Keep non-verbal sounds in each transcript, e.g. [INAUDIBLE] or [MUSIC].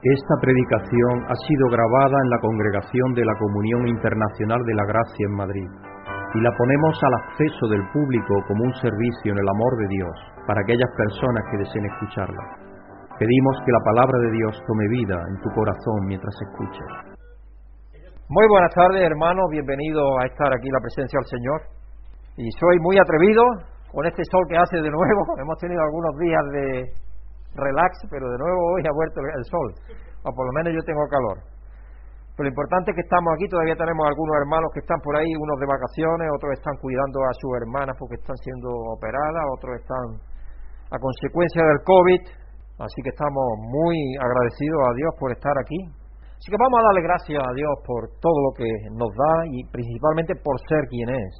Esta predicación ha sido grabada en la congregación de la Comunión Internacional de la Gracia en Madrid y la ponemos al acceso del público como un servicio en el amor de Dios para aquellas personas que deseen escucharla. Pedimos que la palabra de Dios tome vida en tu corazón mientras escuches. Muy buenas tardes, hermanos. Bienvenidos a estar aquí en la presencia del Señor. Y soy muy atrevido con este sol que hace de nuevo. [LAUGHS] Hemos tenido algunos días de relax, pero de nuevo hoy ha vuelto el sol, o por lo menos yo tengo calor. Pero lo importante es que estamos aquí, todavía tenemos algunos hermanos que están por ahí, unos de vacaciones, otros están cuidando a sus hermanas porque están siendo operadas, otros están a consecuencia del COVID, así que estamos muy agradecidos a Dios por estar aquí. Así que vamos a darle gracias a Dios por todo lo que nos da y principalmente por ser quien es.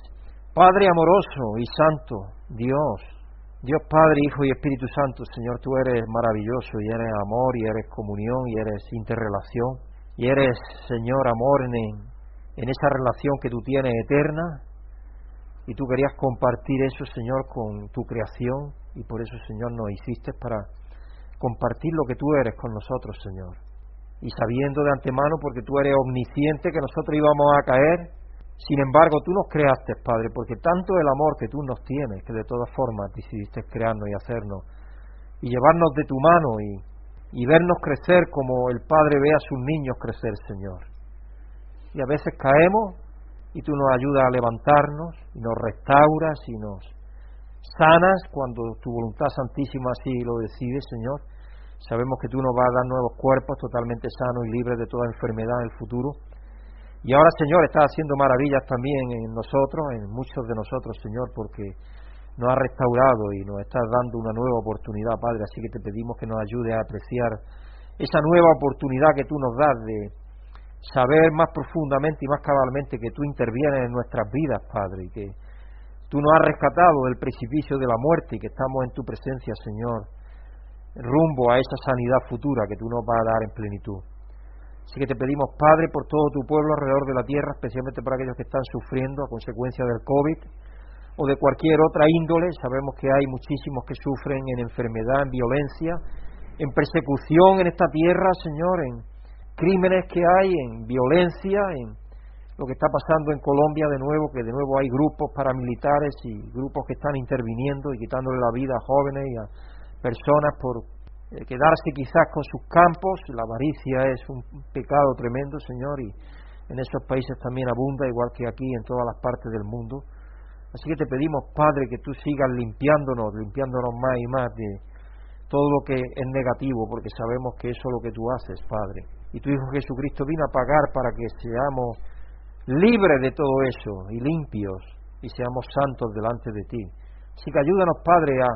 Padre amoroso y santo, Dios, Dios Padre, Hijo y Espíritu Santo, Señor, tú eres maravilloso y eres amor y eres comunión y eres interrelación y eres, Señor, amor en, esa relación que tú tienes eterna y tú querías compartir eso, Señor, con tu creación y por eso, Señor, nos hiciste para compartir lo que tú eres con nosotros, Señor. Y sabiendo de antemano, porque tú eres omnisciente, que nosotros íbamos a caer, sin embargo, tú nos creaste, Padre, porque tanto el amor que tú nos tienes, que de todas formas decidiste crearnos y hacernos, y llevarnos de tu mano y, y vernos crecer como el Padre ve a sus niños crecer, Señor. Y a veces caemos y tú nos ayudas a levantarnos y nos restauras y nos sanas cuando tu voluntad santísima así lo decide, Señor. Sabemos que tú nos vas a dar nuevos cuerpos totalmente sanos y libres de toda enfermedad en el futuro y ahora, Señor, estás haciendo maravillas también en nosotros, en muchos de nosotros, Señor, porque nos has restaurado y nos estás dando una nueva oportunidad, Padre. Así que te pedimos que nos ayude a apreciar esa nueva oportunidad que tú nos das de saber más profundamente y más cabalmente que tú intervienes en nuestras vidas, Padre, y que tú nos has rescatado del precipicio de la muerte y que estamos en tu presencia, Señor, rumbo a esa sanidad futura que tú nos vas a dar en plenitud. Así que te pedimos, Padre, por todo tu pueblo alrededor de la tierra, especialmente por aquellos que están sufriendo a consecuencia del COVID o de cualquier otra índole. Sabemos que hay muchísimos que sufren en enfermedad, en violencia, en persecución en esta tierra, Señor, en crímenes que hay, en violencia, en lo que está pasando en Colombia de nuevo, que de nuevo hay grupos paramilitares y grupos que están interviniendo y quitándole la vida a jóvenes y a personas por eh, quedarse quizás con sus campos, la avaricia es un pecado tremendo, Señor, y en esos países también abunda, igual que aquí en todas las partes del mundo. Así que te pedimos, Padre, que tú sigas limpiándonos, limpiándonos más y más de todo lo que es negativo, porque sabemos que eso es lo que tú haces, Padre. Y tu Hijo Jesucristo vino a pagar para que seamos libres de todo eso y limpios y seamos santos delante de ti. Así que ayúdanos, Padre, a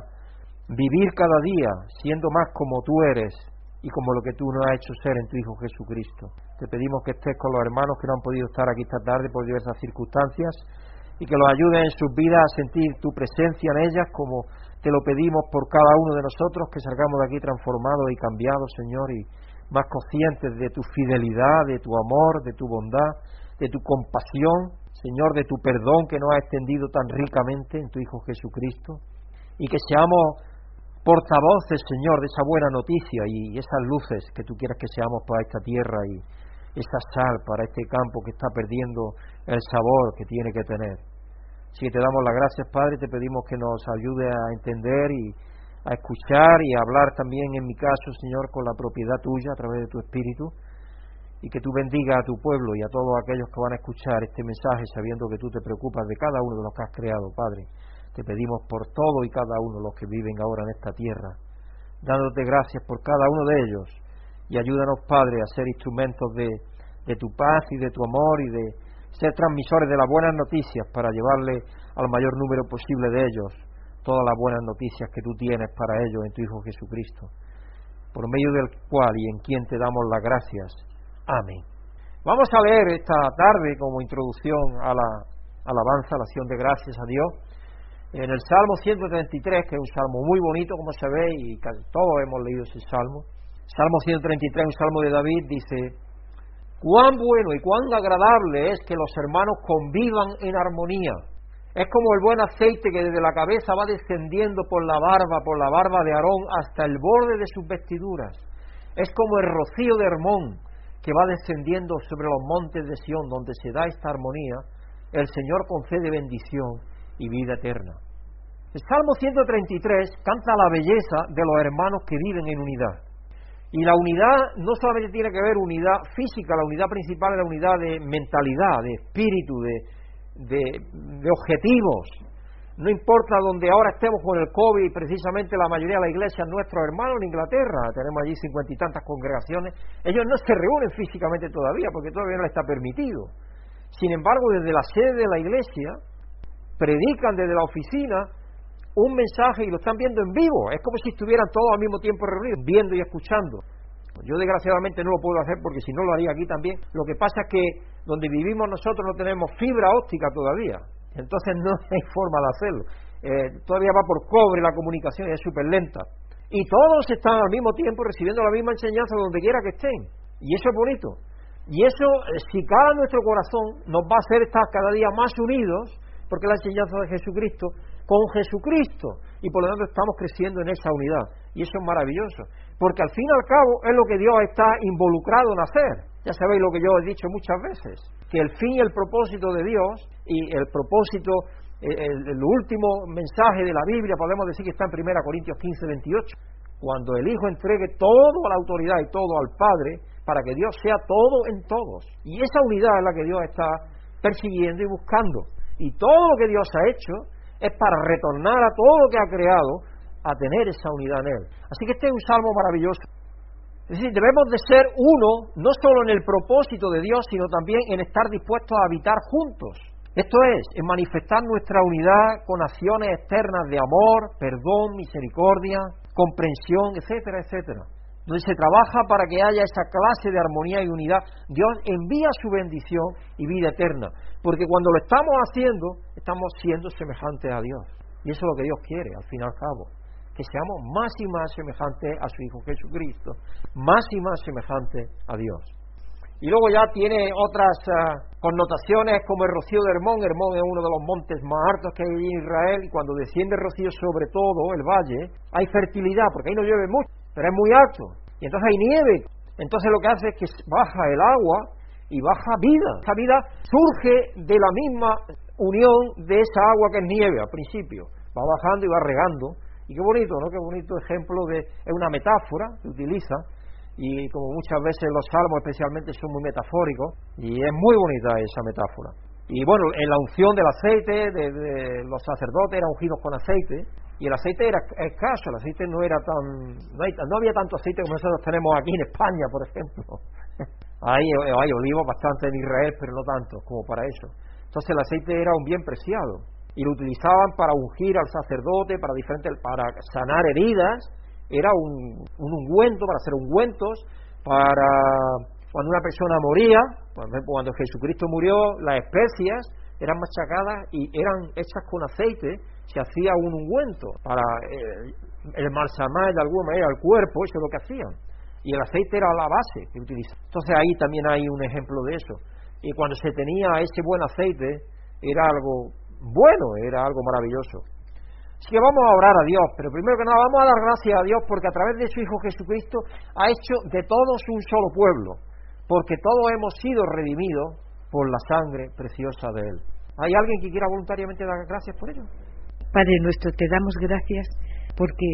vivir cada día siendo más como tú eres y como lo que tú nos has hecho ser en tu Hijo Jesucristo. Te pedimos que estés con los hermanos que no han podido estar aquí esta tarde por diversas circunstancias y que los ayudes en sus vidas a sentir tu presencia en ellas como te lo pedimos por cada uno de nosotros, que salgamos de aquí transformados y cambiados, Señor, y más conscientes de tu fidelidad, de tu amor, de tu bondad, de tu compasión, Señor, de tu perdón que nos ha extendido tan ricamente en tu Hijo Jesucristo, y que seamos portavoces, Señor, de esa buena noticia y esas luces que tú quieres que seamos para esta tierra y esa sal para este campo que está perdiendo el sabor que tiene que tener. Si te damos las gracias, Padre, te pedimos que nos ayude a entender y a escuchar y a hablar también, en mi caso, Señor, con la propiedad tuya a través de tu Espíritu y que tú bendiga a tu pueblo y a todos aquellos que van a escuchar este mensaje sabiendo que tú te preocupas de cada uno de los que has creado, Padre. Te pedimos por todo y cada uno los que viven ahora en esta tierra, dándote gracias por cada uno de ellos. Y ayúdanos, Padre, a ser instrumentos de, de tu paz y de tu amor y de ser transmisores de las buenas noticias para llevarle al mayor número posible de ellos todas las buenas noticias que tú tienes para ellos en tu Hijo Jesucristo, por medio del cual y en quien te damos las gracias. Amén. Vamos a leer esta tarde como introducción a la alabanza, a la acción de gracias a Dios, en el Salmo 133, que es un salmo muy bonito, como se ve, y todos hemos leído ese salmo. Salmo 133, un salmo de David, dice, cuán bueno y cuán agradable es que los hermanos convivan en armonía. Es como el buen aceite que desde la cabeza va descendiendo por la barba, por la barba de Aarón, hasta el borde de sus vestiduras. Es como el rocío de Hermón que va descendiendo sobre los montes de Sión, donde se da esta armonía, el Señor concede bendición y vida eterna. El Salmo 133 canta la belleza de los hermanos que viven en unidad. Y la unidad no solamente tiene que ver unidad física, la unidad principal es la unidad de mentalidad, de espíritu, de, de objetivos, no importa donde ahora estemos con el COVID, precisamente la mayoría de la iglesia, nuestros hermanos en Inglaterra, tenemos allí cincuenta y tantas congregaciones, ellos no se reúnen físicamente todavía, porque todavía no les está permitido. Sin embargo, desde la sede de la iglesia, predican desde la oficina un mensaje y lo están viendo en vivo. Es como si estuvieran todos al mismo tiempo reunidos, viendo y escuchando. Yo desgraciadamente no lo puedo hacer porque si no lo haría aquí también. Lo que pasa es que donde vivimos nosotros no tenemos fibra óptica todavía. Entonces [LAUGHS] no hay forma de hacerlo. Eh, todavía va por cobre la comunicación es súper lenta. Y todos están al mismo tiempo recibiendo la misma enseñanza donde quiera que estén. Y eso es bonito. Y eso, eh, si cada nuestro corazón, nos va a hacer estar cada día más unidos, porque la enseñanza de Jesucristo, con Jesucristo. Y por lo tanto estamos creciendo en esa unidad. Y eso es maravilloso. Porque al fin y al cabo es lo que Dios está involucrado en hacer. Ya sabéis lo que yo he dicho muchas veces, que el fin y el propósito de Dios y el propósito, eh, el, último mensaje de la Biblia, podemos decir que está en 1 Corintios 15, 28, cuando el Hijo entregue todo a la autoridad y todo al Padre, para que Dios sea todo en todos. Y esa unidad es la que Dios está persiguiendo y buscando. Y todo lo que Dios ha hecho es para retornar a todo lo que ha creado a tener esa unidad en Él. Así que este es un salmo maravilloso. Es decir, debemos de ser uno, no solo en el propósito de Dios, sino también en estar dispuestos a habitar juntos. Esto es, en manifestar nuestra unidad con acciones externas de amor, perdón, misericordia, comprensión, etcétera, etcétera. Donde se trabaja para que haya esa clase de armonía y unidad, Dios envía su bendición y vida eterna. Porque cuando lo estamos haciendo, estamos siendo semejantes a Dios. Y eso es lo que Dios quiere, al fin y al cabo que seamos más y más semejantes a su Hijo Jesucristo, más y más semejantes a Dios. Y luego ya tiene otras ah, connotaciones como el rocío de Hermón. Hermón es uno de los montes más altos que hay en Israel y cuando desciende el rocío sobre todo el valle, hay fertilidad, porque ahí no llueve mucho, pero es muy alto. Y entonces hay nieve. Entonces lo que hace es que baja el agua y baja vida. Esa vida surge de la misma unión de esa agua que es nieve al principio. Va bajando y va regando y qué bonito, ¿no? Qué bonito ejemplo de... Es una metáfora que utiliza y como muchas veces los salmos especialmente son muy metafóricos y es muy bonita esa metáfora. Y bueno, en la unción del aceite, de, los sacerdotes eran ungidos con aceite y el aceite era escaso, el aceite no era tan... No, había tanto aceite como nosotros tenemos aquí en España, por ejemplo. [LAUGHS] hay, hay olivos bastante en Israel, pero no tanto como para eso. Entonces el aceite era un bien preciado y lo utilizaban para ungir al sacerdote, para diferentes, para sanar heridas, era un, un ungüento, para hacer ungüentos, para cuando una persona moría, cuando Jesucristo murió, las especias eran machacadas y eran hechas con aceite, se hacía un ungüento para eh, el malsamar de alguna manera al cuerpo, eso es lo que hacían. Y el aceite era la base que utilizaban. Entonces ahí también hay un ejemplo de eso. Y cuando se tenía ese buen aceite, era algo bueno, era algo maravilloso. Así que vamos a orar a Dios, pero primero que nada vamos a dar gracias a Dios porque a través de su Hijo Jesucristo ha hecho de todos un solo pueblo, porque todos hemos sido redimidos por la sangre preciosa de Él. ¿Hay alguien que quiera voluntariamente dar gracias por ello? Padre nuestro, te damos gracias porque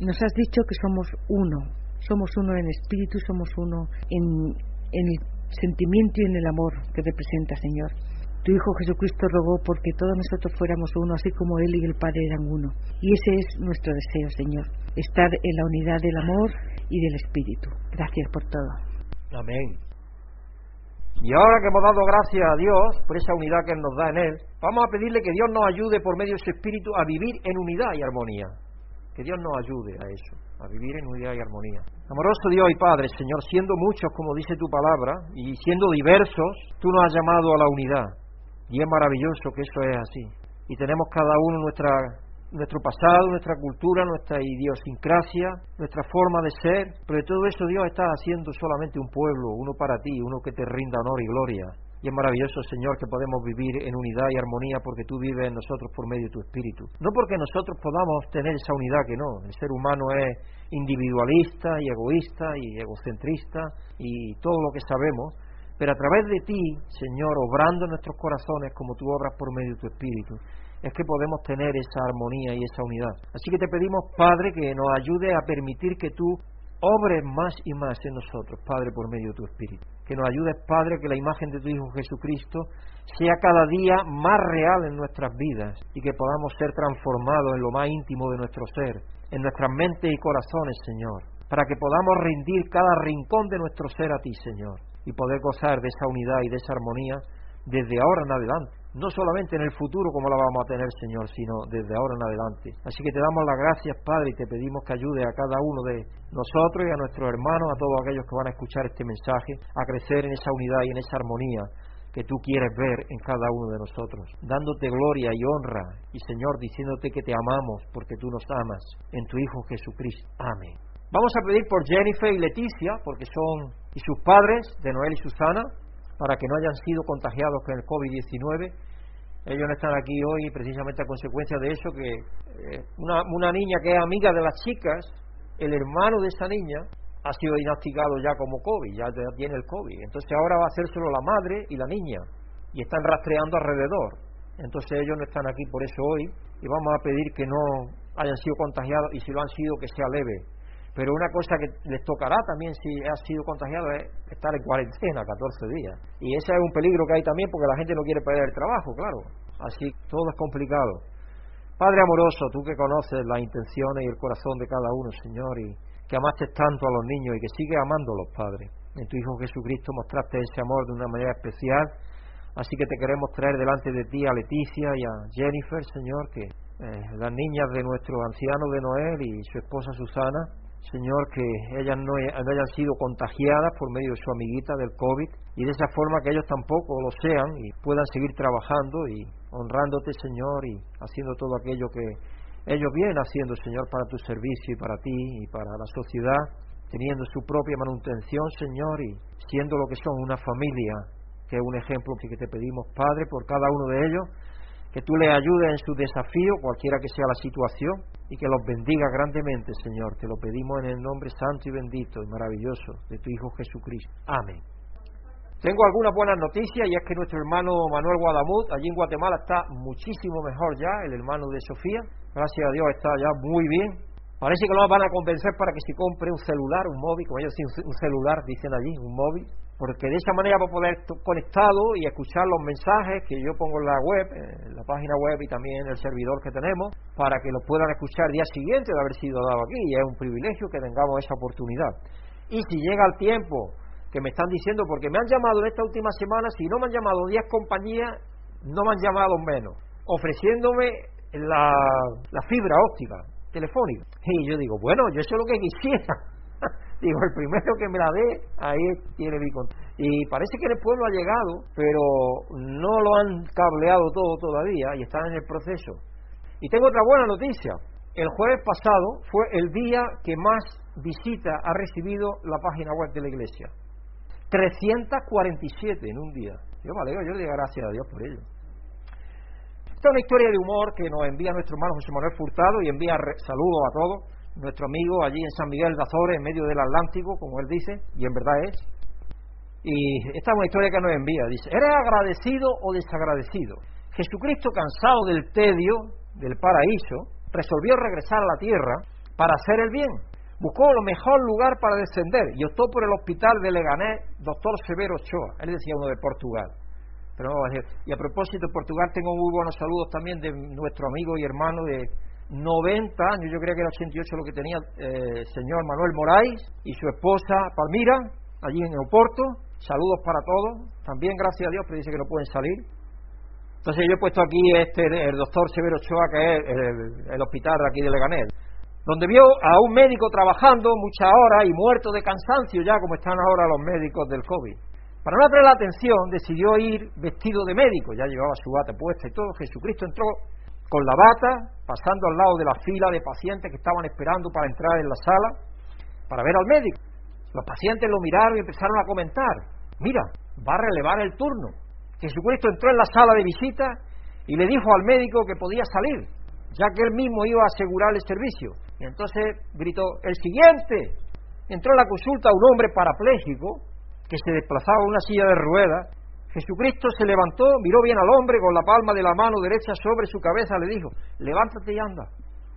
nos has dicho que somos uno, somos uno en espíritu, somos uno en, en el sentimiento y en el amor que representa, Señor. Tu Hijo Jesucristo rogó porque todos nosotros fuéramos uno, así como Él y el Padre eran uno. Y ese es nuestro deseo, Señor, estar en la unidad del amor y del Espíritu. Gracias por todo. Amén. Y ahora que hemos dado gracias a Dios por esa unidad que Él nos da en Él, vamos a pedirle que Dios nos ayude por medio de su Espíritu a vivir en unidad y armonía. Que Dios nos ayude a eso, a vivir en unidad y armonía. Amoroso Dios y Padre, Señor, siendo muchos, como dice tu palabra, y siendo diversos, tú nos has llamado a la unidad. Y es maravilloso que eso es así. Y tenemos cada uno nuestra, nuestro pasado, nuestra cultura, nuestra idiosincrasia, nuestra forma de ser, pero de todo eso Dios está haciendo solamente un pueblo, uno para ti, uno que te rinda honor y gloria. Y es maravilloso, Señor, que podemos vivir en unidad y armonía porque tú vives en nosotros por medio de tu Espíritu. No porque nosotros podamos tener esa unidad, que no. El ser humano es individualista y egoísta y egocentrista y todo lo que sabemos. Pero a través de ti, Señor, obrando en nuestros corazones como tú obras por medio de tu Espíritu, es que podemos tener esa armonía y esa unidad. Así que te pedimos, Padre, que nos ayude a permitir que tú obres más y más en nosotros, Padre, por medio de tu Espíritu. Que nos ayudes, Padre, que la imagen de tu Hijo Jesucristo sea cada día más real en nuestras vidas y que podamos ser transformados en lo más íntimo de nuestro ser, en nuestras mentes y corazones, Señor, para que podamos rendir cada rincón de nuestro ser a ti, Señor, y poder gozar de esa unidad y de esa armonía desde ahora en adelante no solamente en el futuro como la vamos a tener, Señor, sino desde ahora en adelante. Así que te damos las gracias, Padre, y te pedimos que ayude a cada uno de nosotros y a nuestros hermanos, a todos aquellos que van a escuchar este mensaje, a crecer en esa unidad y en esa armonía que tú quieres ver en cada uno de nosotros, dándote gloria y honra, y Señor, diciéndote que te amamos porque tú nos amas, en tu Hijo Jesucristo. Amén. Vamos a pedir por Jennifer y Leticia, porque son, y sus padres, de Noel y Susana, para que no hayan sido contagiados con el COVID-19. Ellos no están aquí hoy precisamente a consecuencia de eso, que eh, una, una niña que es amiga de las chicas, el hermano de esa niña, ha sido diagnosticado ya como COVID, ya tiene el COVID. Entonces ahora va a ser solo la madre y la niña, y están rastreando alrededor. Entonces ellos no están aquí por eso hoy, y vamos a pedir que no hayan sido contagiados, y si lo han sido, que sea leve. Pero una cosa que les tocará también si ha sido contagiado es estar en cuarentena 14 días. Y ese es un peligro que hay también porque la gente no quiere perder el trabajo, claro. Así todo es complicado. Padre amoroso, tú que conoces las intenciones y el corazón de cada uno, Señor, y que amaste tanto a los niños y que sigues amándolos, Padre. En tu Hijo Jesucristo mostraste ese amor de una manera especial. Así que te queremos traer delante de ti a Leticia y a Jennifer, Señor, que eh, las niñas de nuestro anciano de Noel y su esposa Susana, Señor, que ellas no, hayan sido contagiadas por medio de su amiguita del COVID y de esa forma que ellos tampoco lo sean y puedan seguir trabajando y honrándote, Señor, y haciendo todo aquello que ellos vienen haciendo, Señor, para tu servicio y para ti y para la sociedad, teniendo su propia manutención, Señor, y siendo lo que son una familia, que es un ejemplo que te pedimos, Padre, por cada uno de ellos, que tú les ayudes en su desafío, cualquiera que sea la situación, y que los bendiga grandemente, Señor. Te lo pedimos en el nombre santo y bendito y maravilloso de tu Hijo Jesucristo. Amén. Tengo algunas buenas noticias y es que nuestro hermano Manuel Guadamut, allí en Guatemala, está muchísimo mejor ya, el hermano de Sofía. Gracias a Dios está ya muy bien. Parece que lo van a convencer para que se compre un celular, un móvil, como ellos dicen, un celular, dicen allí, un móvil, porque de esa manera va a poder estar conectado y escuchar los mensajes que yo pongo en la web, en la página web y también en el servidor que tenemos, para que los puedan escuchar el día siguiente de haber sido dado aquí. Y es un privilegio que tengamos esa oportunidad. Y si llega el tiempo que me están diciendo, porque me han llamado en esta última semana, si no me han llamado 10 compañías, no me han llamado menos, ofreciéndome la, la fibra óptica telefónica. Y yo digo, bueno, yo eso es lo que quisiera Digo, el primero que me la dé, ahí tiene contacto. Y parece que el pueblo ha llegado, pero no lo han cableado todo todavía y están en el proceso. Y tengo otra buena noticia. El jueves pasado fue el día que más visita ha recibido la página web de la iglesia. 347 en un día. Yo me alegro, yo le doy gracias a Dios por ello. Esta es una historia de humor que nos envía nuestro hermano José Manuel Furtado y envía saludos a todos nuestro amigo allí en San Miguel de Azores, en medio del Atlántico, como él dice, y en verdad es. Y esta es una historia que nos envía. Dice, ¿eres agradecido o desagradecido? Jesucristo, cansado del tedio del paraíso, resolvió regresar a la tierra para hacer el bien. Buscó el mejor lugar para descender y optó por el hospital de Leganés, doctor Severo Ochoa. Él decía uno de Portugal. Pero y a propósito de Portugal, tengo muy buenos saludos también de nuestro amigo y hermano de 90 años, yo creo que era 88 lo que tenía el eh, señor Manuel Moraes y su esposa Palmira, allí en Oporto. Saludos para todos. También, gracias a Dios, pero dice que no pueden salir. Entonces yo he puesto aquí este, el doctor Severo Ochoa, que es el, el hospital de aquí de Leganés, donde vio a un médico trabajando muchas horas y muerto de cansancio ya, como están ahora los médicos del COVID. Para no atraer la atención, decidió ir vestido de médico, ya llevaba su bata puesta y todo. Jesucristo entró con la bata, pasando al lado de la fila de pacientes que estaban esperando para entrar en la sala para ver al médico. Los pacientes lo miraron y empezaron a comentar, mira, va a relevar el turno. Jesucristo entró en la sala de visita y le dijo al médico que podía salir, ya que él mismo iba a asegurar el servicio. Y entonces gritó, el siguiente. Entró en la consulta un hombre parapléjico que se desplazaba en una silla de ruedas. Jesucristo se levantó, miró bien al hombre con la palma de la mano derecha sobre su cabeza, le dijo, levántate y anda.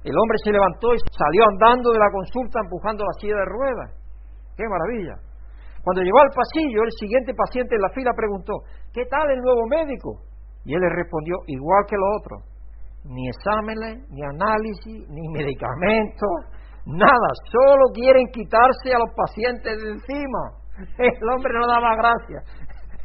El hombre se levantó y salió andando de la consulta empujando la silla de ruedas. ¡Qué maravilla! Cuando llegó al pasillo, el siguiente paciente en la fila preguntó, ¿qué tal el nuevo médico? Y él le respondió, igual que los otros, ni exámenes, ni análisis, ni medicamentos, nada, solo quieren quitarse a los pacientes de encima. [LAUGHS] El hombre no daba gracias.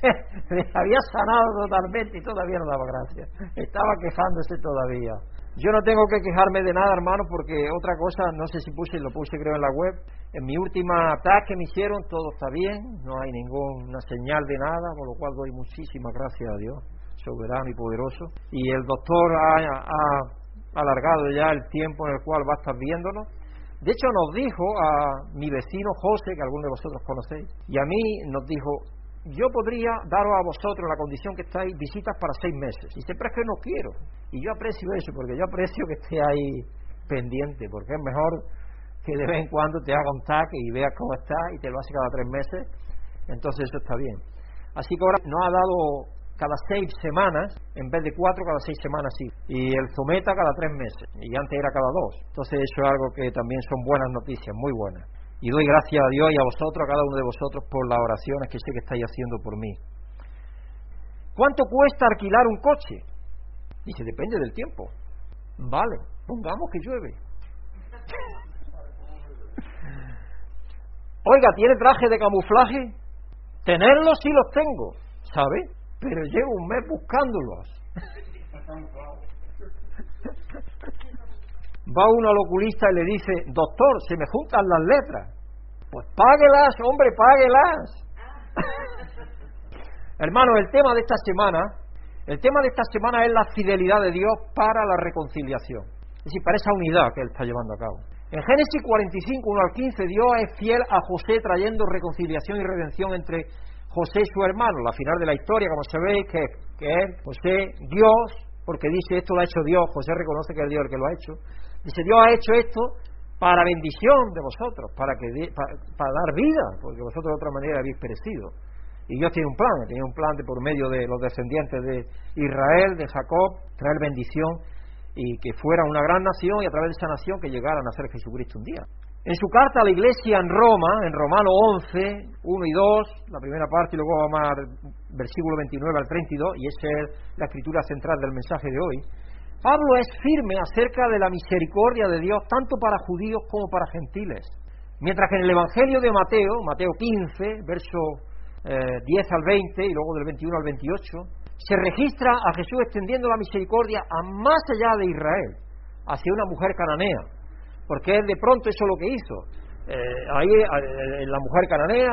[LAUGHS] había sanado totalmente y todavía no daba gracias. Estaba quejándose todavía. Yo no tengo que quejarme de nada, hermano, porque otra cosa, no sé si puse, lo puse creo en la web, en mi última ataque que me hicieron todo está bien, no hay ninguna señal de nada, por lo cual doy muchísimas gracias a Dios, soberano y poderoso. Y el doctor ha, alargado ya el tiempo en el cual va a estar viéndonos. De hecho, nos dijo a mi vecino José, que algunos de vosotros conocéis, y a mí nos dijo, yo podría daros a vosotros la condición que estáis visitas para seis meses. Y siempre es que no quiero. Y yo aprecio eso, porque yo aprecio que esté ahí pendiente, porque es mejor que de vez en cuando te haga un tag y veas cómo está y te lo hace cada tres meses. Entonces eso está bien. Así que ahora nos ha dado cada seis semanas, en vez de cuatro, cada seis semanas sí. Y el Zometa cada tres meses, y antes era cada dos. Entonces eso es algo que también son buenas noticias, muy buenas. Y doy gracias a Dios y a vosotros, a cada uno de vosotros, por las oraciones que sé que estáis haciendo por mí. ¿Cuánto cuesta alquilar un coche? Dice, depende del tiempo. Vale, pongamos que llueve. [LAUGHS] Oiga, ¿tiene traje de camuflaje? Tenerlos sí los tengo, ¿sabe? Pero llevo un mes buscándolos. [LAUGHS] Va uno al oculista y le dice, doctor, se me juntan las letras. Pues páguelas, hombre, páguelas. [LAUGHS] Hermano, el tema de esta semana, el tema de esta semana es la fidelidad de Dios para la reconciliación. Es decir, para esa unidad que Él está llevando a cabo. En Génesis 45, 1 al 15, Dios es fiel a José trayendo reconciliación y redención entre José y su hermano. La final de la historia, como sabéis, que, que es José, Dios, porque dice esto lo ha hecho Dios, José reconoce que es Dios el que lo ha hecho, Dice, Dios ha hecho esto para bendición de vosotros, para, que para, dar vida, porque vosotros de otra manera habéis perecido. Y Dios tiene un plan, tiene un plan de por medio de los descendientes de Israel, de Jacob, traer bendición y que fuera una gran nación y a través de esa nación que llegara a nacer Jesucristo un día. En su carta a la iglesia en Roma, en Romano 11, 1 y 2, la primera parte y luego vamos al versículo 29 al 32, y esa es la escritura central del mensaje de hoy, Pablo es firme acerca de la misericordia de Dios tanto para judíos como para gentiles. Mientras que en el Evangelio de Mateo, Mateo 15, verso 10 eh, al 20 y luego del 21 al 28, se registra a Jesús extendiendo la misericordia a más allá de Israel, hacia una mujer cananea, porque él de pronto eso es lo que hizo. Eh, ahí eh, la mujer cananea,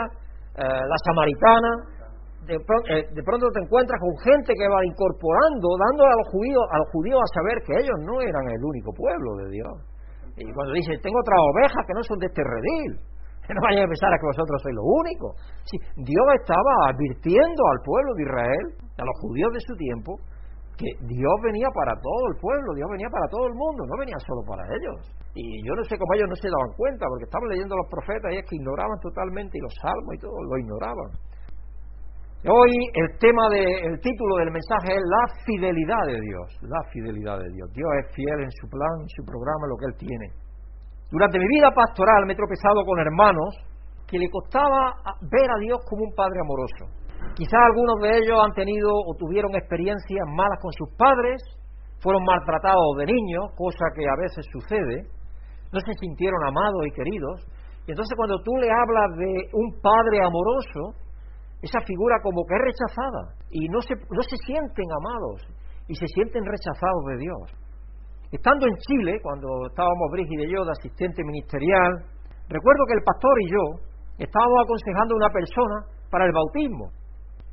la samaritana, eh, de, pronto te encuentras con gente que va incorporando, dando a los judíos a los judíos a saber que ellos no eran el único pueblo de Dios. Y cuando dice, tengo otras ovejas que no son de este redil, [LAUGHS] que no vayan a pensar a que vosotros sois los únicos. Sí, Dios estaba advirtiendo al pueblo de Israel, a los judíos de su tiempo, que Dios venía para todo el pueblo, Dios venía para todo el mundo, no venía solo para ellos. Y yo no sé cómo ellos no se daban cuenta, porque estaban leyendo los profetas y es que ignoraban totalmente y los salmos y todo, lo ignoraban. Hoy el tema de, el título del mensaje es la fidelidad de Dios, la fidelidad de Dios. Dios es fiel en su plan, en su programa, en lo que Él tiene. Durante mi vida pastoral me he tropezado con hermanos que le costaba ver a Dios como un padre amoroso. Quizás algunos de ellos han tenido o tuvieron experiencias malas con sus padres, fueron maltratados de niños, cosa que a veces sucede, no se sintieron amados y queridos. Y entonces cuando tú le hablas de un padre amoroso, esa figura como que es rechazada y no se, no se sienten amados y se sienten rechazados de Dios. Estando en Chile, cuando estábamos Brigitte y yo de asistente ministerial, recuerdo que el pastor y yo estábamos aconsejando a una persona para el bautismo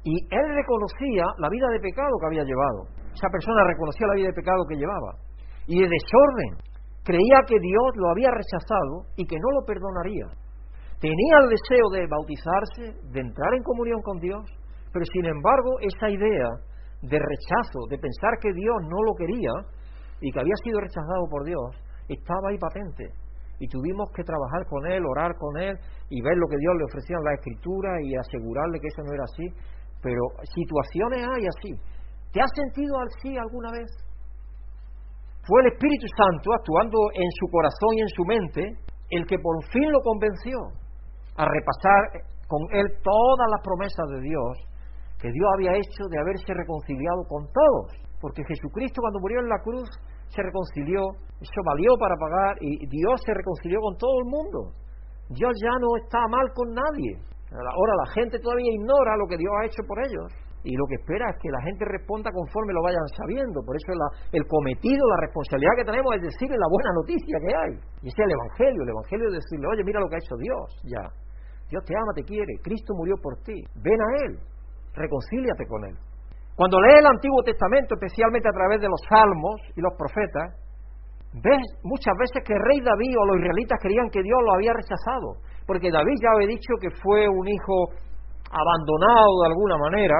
y él reconocía la vida de pecado que había llevado. Esa persona reconocía la vida de pecado que llevaba y de desorden. Creía que Dios lo había rechazado y que no lo perdonaría tenía el deseo de bautizarse, de entrar en comunión con Dios, Pero sin embargo, esa idea de rechazo, de pensar que Dios no lo quería y que había sido rechazado por Dios, estaba ahí patente. Y tuvimos que trabajar con él, orar con él y ver lo que Dios le ofrecía en la escritura y asegurarle que eso no era así. Pero situaciones hay así. ¿Te has sentido así alguna vez? Fue el Espíritu Santo actuando en su corazón y en su mente el que por fin lo convenció a repasar con él todas las promesas de Dios que Dios había hecho de haberse reconciliado con todos. Porque Jesucristo cuando murió en la cruz se reconcilió, eso valió para pagar y Dios se reconcilió con todo el mundo. Dios ya no está mal con nadie. Ahora la gente todavía ignora lo que Dios ha hecho por ellos y lo que espera es que la gente responda conforme lo vayan sabiendo. Por eso el cometido, la responsabilidad que tenemos es decirle la buena noticia que hay. Y ese es el Evangelio. El Evangelio es decirle, oye, mira lo que ha hecho Dios, ya. Dios te ama, te quiere. Cristo murió por ti. Ven a Él. Reconcíliate con Él. Cuando lees el Antiguo Testamento, especialmente a través de los salmos y los profetas, ves muchas veces que el rey David o los israelitas creían que Dios lo había rechazado. Porque David ya había dicho que fue un hijo abandonado de alguna manera,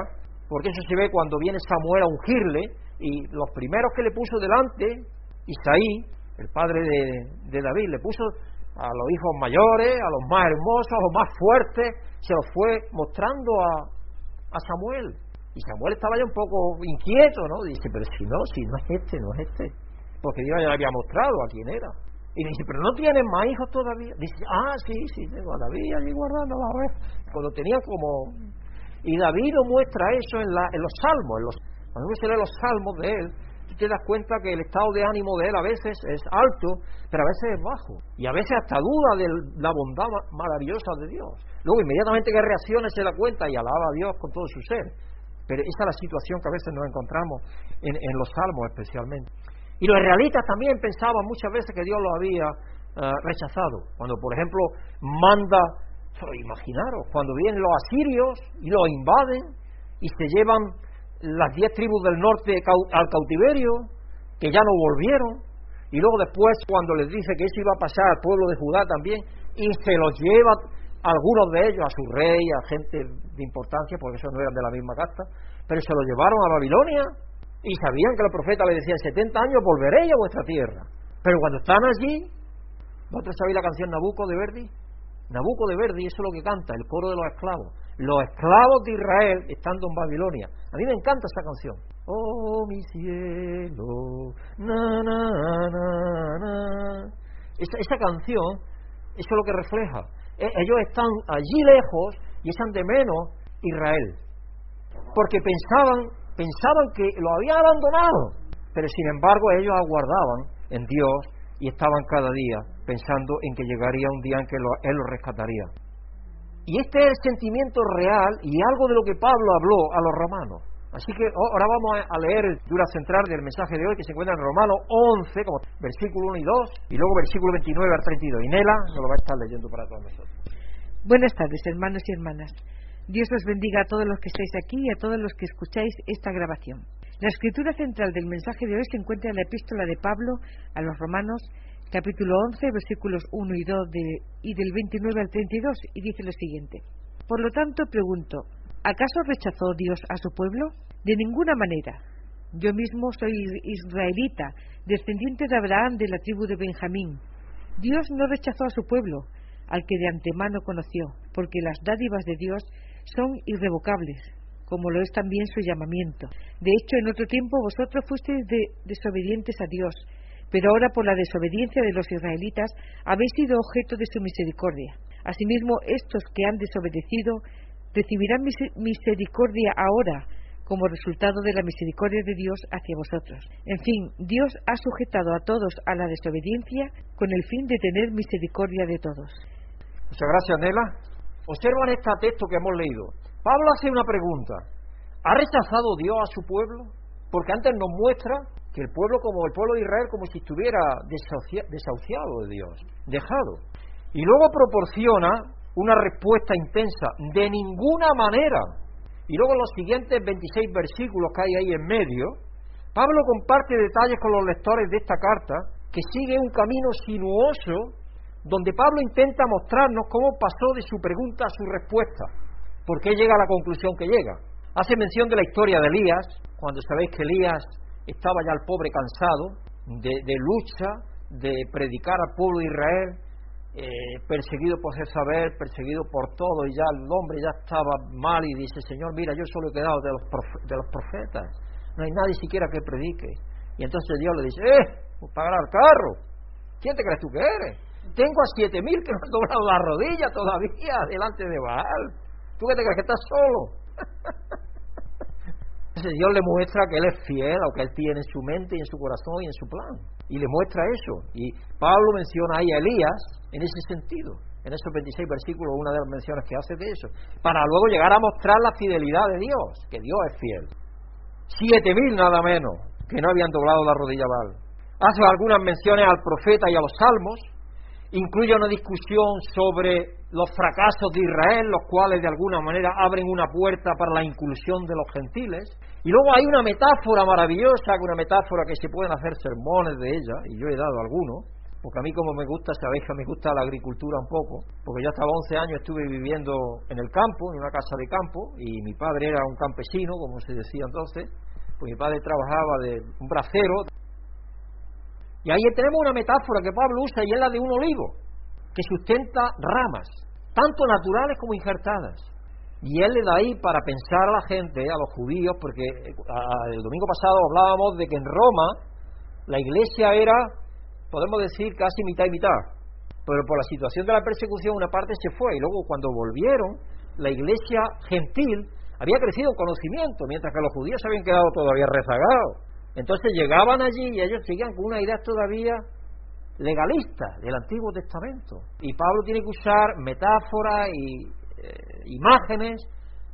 porque eso se ve cuando viene Samuel a ungirle, y los primeros que le puso delante, Isaí, el padre de, David, le puso a los hijos mayores, a los más hermosos, a los más fuertes, se los fue mostrando a, a Samuel. Y Samuel estaba ya un poco inquieto, ¿no? Dice, pero si no, si no es este, no es este. Porque Dios ya le había mostrado a quién era. Y dice, pero no tienes más hijos todavía. Dice, ah, sí, sí, tengo a David allí guardando la vez. Cuando tenía como y David lo muestra eso en, la, en los salmos. En los, cuando uno se lee los salmos de él, tú te das cuenta que el estado de ánimo de él a veces es alto, pero a veces es bajo. Y a veces hasta duda de la bondad maravillosa de Dios. Luego, inmediatamente que reacciona, se da cuenta y alaba a Dios con todo su ser. Pero esa es la situación que a veces nos encontramos en, en los salmos especialmente. Y los israelitas también pensaban muchas veces que Dios lo había eh, rechazado. Cuando, por ejemplo, manda imaginaros, cuando vienen los asirios y los invaden y se llevan las diez tribus del norte al cautiverio, que ya no volvieron, y luego después cuando les dice que eso iba a pasar al pueblo de Judá también, y se los lleva algunos de ellos, a su rey, a gente de importancia, porque esos no eran de la misma casta, pero se los llevaron a Babilonia y sabían que los profetas le decían, 70 años volveréis a vuestra tierra. Pero cuando están allí, ¿vosotros sabéis la canción Nabucco de Verdi? Nabucco de Verdi, eso es lo que canta, el coro de los esclavos. Los esclavos de Israel estando en Babilonia. A mí me encanta esa canción. Oh, mi cielo, na, na, na, na. Esa, esa canción, eso es lo que refleja. E, ellos están allí lejos y echan de menos Israel. Porque pensaban, pensaban que lo había abandonado. Pero sin embargo ellos aguardaban en Dios y estaban cada día pensando en que llegaría un día en que Él los rescataría. Y este es el sentimiento real y algo de lo que Pablo habló a los romanos. Así que ahora vamos a leer el dura central del mensaje de hoy que se encuentra en Romanos 11, como versículo 1 y 2, y luego versículo 29 al 32. Y Nela nos lo va a estar leyendo para todos nosotros. Buenas tardes, hermanos y hermanas. Dios os bendiga a todos los que estáis aquí y a todos los que escucháis esta grabación. La escritura central del mensaje de hoy se encuentra en la epístola de Pablo a los Romanos, capítulo 11, versículos 1 y 2 y del 29 al 32, y dice lo siguiente. Por lo tanto, pregunto, ¿acaso rechazó Dios a su pueblo? De ninguna manera. Yo mismo soy israelita, descendiente de Abraham de la tribu de Benjamín. Dios no rechazó a su pueblo, al que de antemano conoció, porque las dádivas de Dios son irrevocables, como lo es también su llamamiento. De hecho, en otro tiempo vosotros fuisteis desobedientes a Dios, pero ahora por la desobediencia de los israelitas habéis sido objeto de su misericordia. Asimismo, estos que han desobedecido recibirán misericordia ahora como resultado de la misericordia de Dios hacia vosotros. En fin, Dios ha sujetado a todos a la desobediencia con el fin de tener misericordia de todos. Muchas gracias, Nela. Observan este texto que hemos leído. Pablo hace una pregunta. ¿Ha rechazado Dios a su pueblo? Porque antes nos muestra que el pueblo como el pueblo de Israel como si estuviera desahuciado de Dios, dejado. Y luego proporciona una respuesta intensa, de ninguna manera. Y luego los siguientes 26 versículos que hay ahí en medio, Pablo comparte detalles con los lectores de esta carta que sigue un camino sinuoso donde Pablo intenta mostrarnos cómo pasó de su pregunta a su respuesta. ¿Por qué llega a la conclusión que llega? Hace mención de la historia de Elías, cuando sabéis que Elías estaba ya el pobre cansado de, lucha, de predicar al pueblo de Israel, eh, perseguido por saber, perseguido por todo, y ya el hombre ya estaba mal y dice, Señor, mira, yo solo he quedado de los, de los profetas, no hay nadie siquiera que predique. Y entonces Dios le dice, ¡eh! Pues pagará el carro. ¿Quién te crees tú que eres? Tengo a siete mil que no han doblado la rodilla todavía [LAUGHS] delante de Baal. ¿Tú te crees que estás solo? [LAUGHS] Dios le muestra que Él es fiel a lo que Él tiene en su mente y en su corazón y en su plan. Y le muestra eso. Y Pablo menciona ahí a Elías en ese sentido. En esos 26 versículos, una de las menciones que hace de eso. Para luego llegar a mostrar la fidelidad de Dios, que Dios es fiel. Siete mil nada menos, que no habían doblado la rodilla Baal. Hace algunas menciones al profeta y a los salmos, incluye una discusión sobre los fracasos de Israel, los cuales de alguna manera abren una puerta para la inclusión de los gentiles. Y luego hay una metáfora maravillosa, una metáfora que se pueden hacer sermones de ella, y yo he dado algunos, porque a mí como me gusta, sabéis que me gusta la agricultura un poco, porque yo hasta 11 años estuve viviendo en el campo, en una casa de campo, y mi padre era un campesino, como se decía entonces, pues mi padre trabajaba de un bracero, y ahí tenemos una metáfora que Pablo usa y es la de un olivo, que sustenta ramas, tanto naturales como injertadas. Y él le da ahí para pensar a la gente, a los judíos, porque eh, el domingo pasado hablábamos de que en Roma la iglesia era, podemos decir, casi mitad y mitad. Pero por la situación de la persecución una parte se fue y luego cuando volvieron, la iglesia gentil había crecido en conocimiento, mientras que los judíos se habían quedado todavía rezagados. Entonces llegaban allí y ellos seguían con una idea todavía legalista del Antiguo Testamento. Y Pablo tiene que usar metáforas y eh, imágenes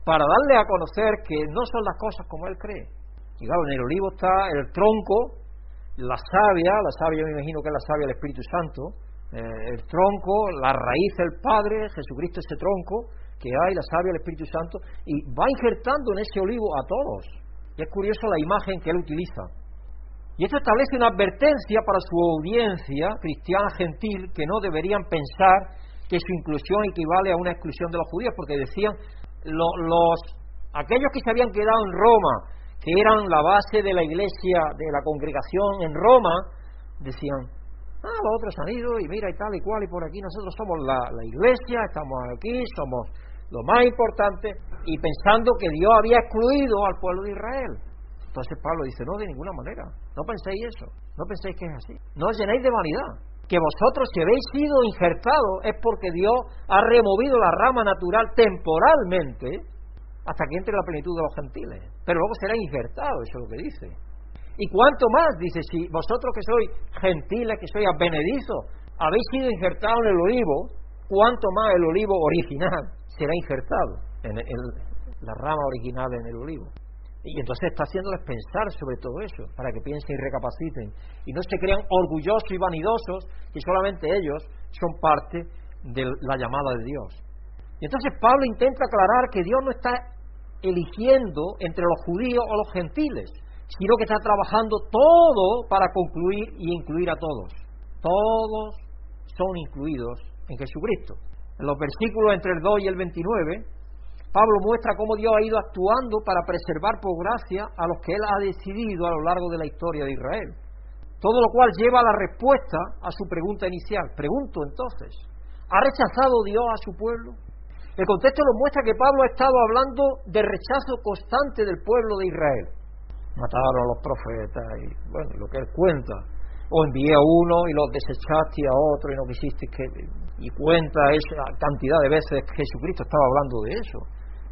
para darle a conocer que no son las cosas como él cree. Y claro, en el olivo está el tronco, la savia, la savia me imagino que es la savia del Espíritu Santo, eh, el tronco, la raíz del Padre, Jesucristo ese tronco que hay, la savia del Espíritu Santo, y va injertando en ese olivo a todos es curioso la imagen que él utiliza. Y esto establece una advertencia para su audiencia cristiana gentil que no deberían pensar que su inclusión equivale a una exclusión de los judíos, porque decían los aquellos que se habían quedado en Roma, que eran la base de la iglesia, de la congregación en Roma, decían, ah, los otros han ido y mira y tal y cual, y por aquí nosotros somos la, la iglesia, estamos aquí, somos lo más importante, y pensando que Dios había excluido al pueblo de Israel. Entonces Pablo dice, no, de ninguna manera, no penséis eso, no penséis que es así, no os llenéis de vanidad, que vosotros si habéis sido injertados es porque Dios ha removido la rama natural temporalmente hasta que entre la plenitud de los gentiles, pero luego será injertado, eso es lo que dice. Y cuánto más, dice, si vosotros que sois gentiles, que sois benedizos, habéis sido injertados en el olivo, cuánto más el olivo original será injertado en, la rama original en el olivo. Y entonces está haciéndoles pensar sobre todo eso, para que piensen y recapaciten. Y no se crean orgullosos y vanidosos, que solamente ellos son parte de la llamada de Dios. Y entonces Pablo intenta aclarar que Dios no está eligiendo entre los judíos o los gentiles, sino que está trabajando todo para concluir y incluir a todos. Todos son incluidos en Jesucristo. En los versículos entre el 2 y el 29, Pablo muestra cómo Dios ha ido actuando para preservar por gracia a los que Él ha decidido a lo largo de la historia de Israel. Todo lo cual lleva a la respuesta a su pregunta inicial. Pregunto entonces, ¿ha rechazado Dios a su pueblo? El contexto nos muestra que Pablo ha estado hablando de rechazo constante del pueblo de Israel. Mataron a los profetas y, bueno, lo que él cuenta. O envié a uno y los desechaste a otro y no quisiste que y cuenta esa cantidad de veces que Jesucristo estaba hablando de eso.